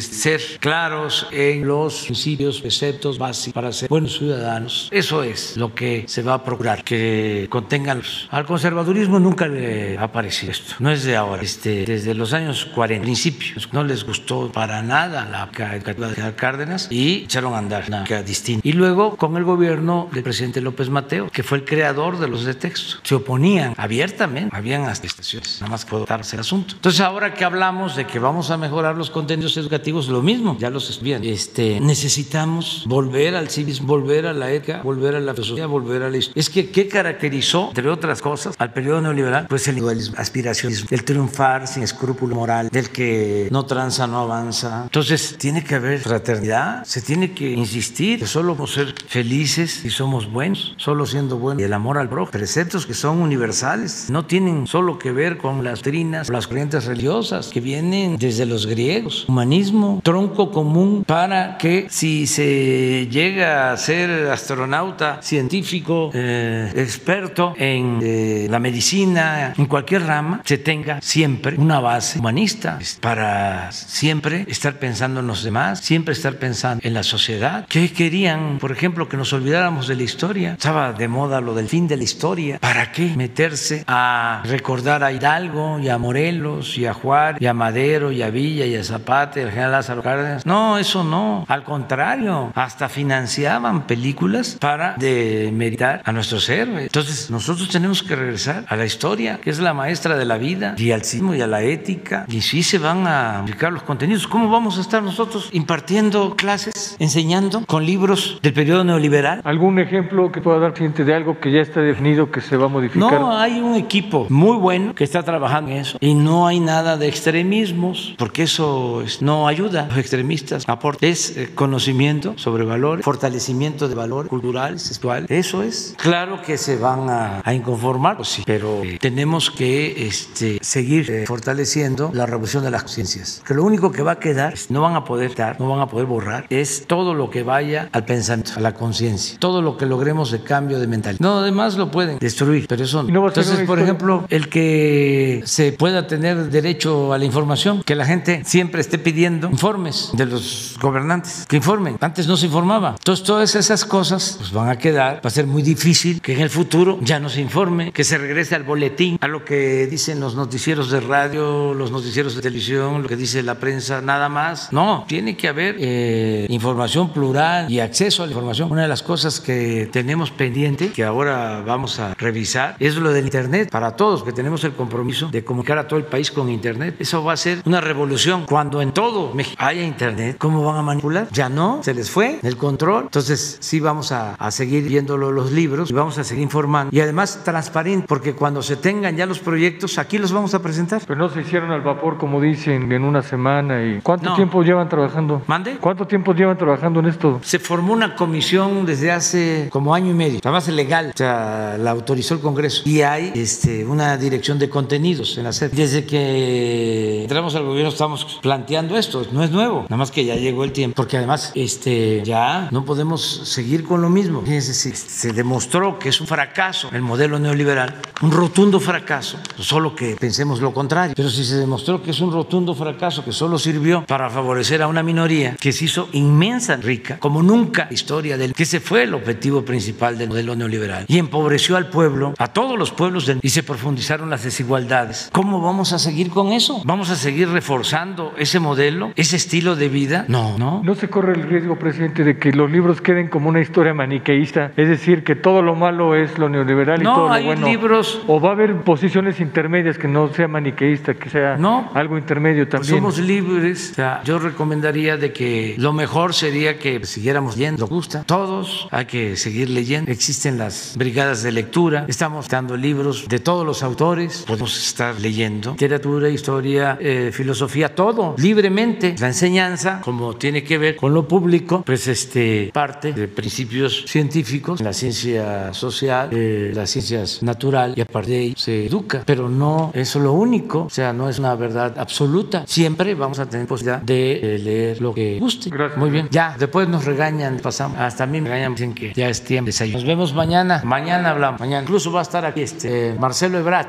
ser claros en los principios, preceptos básicos para ser buenos ciudadanos. Eso es lo que se va a procurar, que contengan. Al conservadurismo nunca le ha parecido esto, no es de ahora, este, desde los años 40, principios, no les gustó para nada la caricatura de Cárdenas y echaron a andar una distinta. Y luego con el gobierno del presidente López Mateo, que fue el creador de los de texto, se oponían abiertamente, habían hasta estaciones, nada más puedo darse el asunto. Entonces ahora que hablamos de que vamos a mejorar los contenidos educativos, lo mismo, ya los estudian. Este, necesitamos volver al civismo, volver a la ética, volver a la filosofía, volver a la historia. Es que, ¿qué caracterizó, entre otras cosas, al periodo neoliberal? Pues el individualismo, aspiracionismo, el triunfar sin escrúpulo moral, del que no tranza, no avanza. Entonces, tiene que haber fraternidad, se tiene que insistir que solo podemos ser felices y somos buenos, solo siendo buenos. Y el amor al prójimo, preceptos que son universales, no tienen solo que ver con las trinas, las corrientes religiosas que vienen desde los griegos. Humanismo, tronco común para que si se llega a ser astronauta, científico, eh, experto en eh, la medicina, en cualquier rama, se tenga siempre una base humanista para siempre estar pensando en los demás, siempre estar pensando en la sociedad. ¿Qué querían, por ejemplo, que nos olvidáramos de la historia? Estaba de moda lo del fin de la historia. ¿Para qué meterse a recordar a Hidalgo y a Morelos y a Juárez y a Madero y a Villa y a Zapata y al general Lázaro Cárdenas? No, eso no. Al contrario, hasta financiaban películas para demeritar a nuestros héroes. Entonces, nosotros tenemos que regresar a la historia, que es la maestra de la vida, y al sismo y a la ética. Y si se van a aplicar los contenidos. ¿Cómo vamos a estar nosotros impartiendo clases, enseñando con libros del periodo neoliberal? ¿Algún ejemplo que pueda dar cliente de algo que ya está definido que se va a modificar? No, hay un equipo muy bueno que está trabajando en eso y no hay nada de extremismos, porque eso no ayuda los extremistas. Aporta es eh, conocimiento sobre valores, fortalecimiento de valores culturales, sexuales. Eso es. Claro que se van a, inconformar, pues sí, pero eh, tenemos que este, seguir eh, fortaleciendo la revolución de las ciencias. Que lo único que va a quedar, no van a poder dar, no van a poder borrar, es todo lo que vaya al pensamiento, a la conciencia, todo lo que logremos de cambio de mentalidad. No, además lo pueden destruir, pero eso no. Entonces, por ejemplo, el que se pueda tener derecho a la información, que la gente siempre esté pidiendo informes de los gobernantes, que informen. Antes no se informaba. Entonces, todas esas cosas pues, van a quedar, va a ser muy difícil que en el futuro ya no se informe, que se regrese al boletín, a lo que dicen los noticieros de radio, los noticieros de televisión, lo que dice la prensa, nada más. No, tiene que haber eh, información plural y acceso a la información. Una de las cosas que tenemos pendiente, que ahora vamos a revisar, es lo del Internet para todos, que tenemos el compromiso de comunicar a todo el país con Internet. Eso va a ser una revolución. Cuando en todo México haya Internet, ¿cómo van a manipular? Ya no, se les fue el control. Entonces, sí vamos a, a seguir viendo los libros y vamos a seguir informando. Y además, transparente, porque cuando se tengan ya los proyectos, aquí los vamos a presentar. Pero no se hicieron al vapor, como dicen, en una semana. y ¿Cuánto tiempo llevan trabajando? ¿Mande? ¿Cuánto tiempo llevan trabajando en esto? Se formó una comisión desde hace como año y medio, la base legal, o sea, la autorizó el Congreso. Y hay este, una dirección de contenidos en la sede. Desde que entramos al gobierno estamos planteando esto, no es nuevo, nada más que ya llegó el tiempo, porque además este, ya no podemos seguir con lo mismo. Fíjense, se demostró que es un fracaso el modelo neoliberal, un rotundo fracaso, solo que pensemos lo contrario, pero si se demostró que es un rotundo fracaso que solo sirvió para favorecer a una minoría que se hizo inmensa, rica, como nunca historia del que ese fue el objetivo principal del modelo neoliberal y empobreció al pueblo, a todos los pueblos del, y se profundizaron las desigualdades. ¿Cómo vamos a seguir con eso? ¿Vamos a seguir reforzando ese modelo, ese estilo de vida? No, no. No se corre el riesgo, presidente, de que los libros queden como una historia maniqueísta, es decir, que todo lo malo es lo neoliberal y todo lo hay bueno. libros. O va a haber posiciones intermedias que no sea maniqueísta, que sea no, algo intermedio pues también. somos libres. O sea, yo recomendaría de que lo mejor sería que siguiéramos leyendo. gusta. Todos hay que seguir leyendo. Existen las brigadas de lectura. Estamos dando libros de todos los autores. Podemos estar leyendo literatura, historia, eh, filosofía, todo libremente. La enseñanza, como tiene que ver con lo público, pues este parte de principios científicos, la ciencia social, eh, las ciencias natural y a partir de ahí se educa. Pero no es lo único. O sea, no es una verdad absoluta. Siempre vamos a tener posibilidad de eh, leer lo que guste. Gracias. Muy bien. Ya, después nos regañan, pasamos. Hasta a mí me regañan, dicen que ya es tiempo de desayuno. Nos vemos mañana. Mañana hablamos. Mañana. Incluso va a estar aquí este Marcelo Ebrard.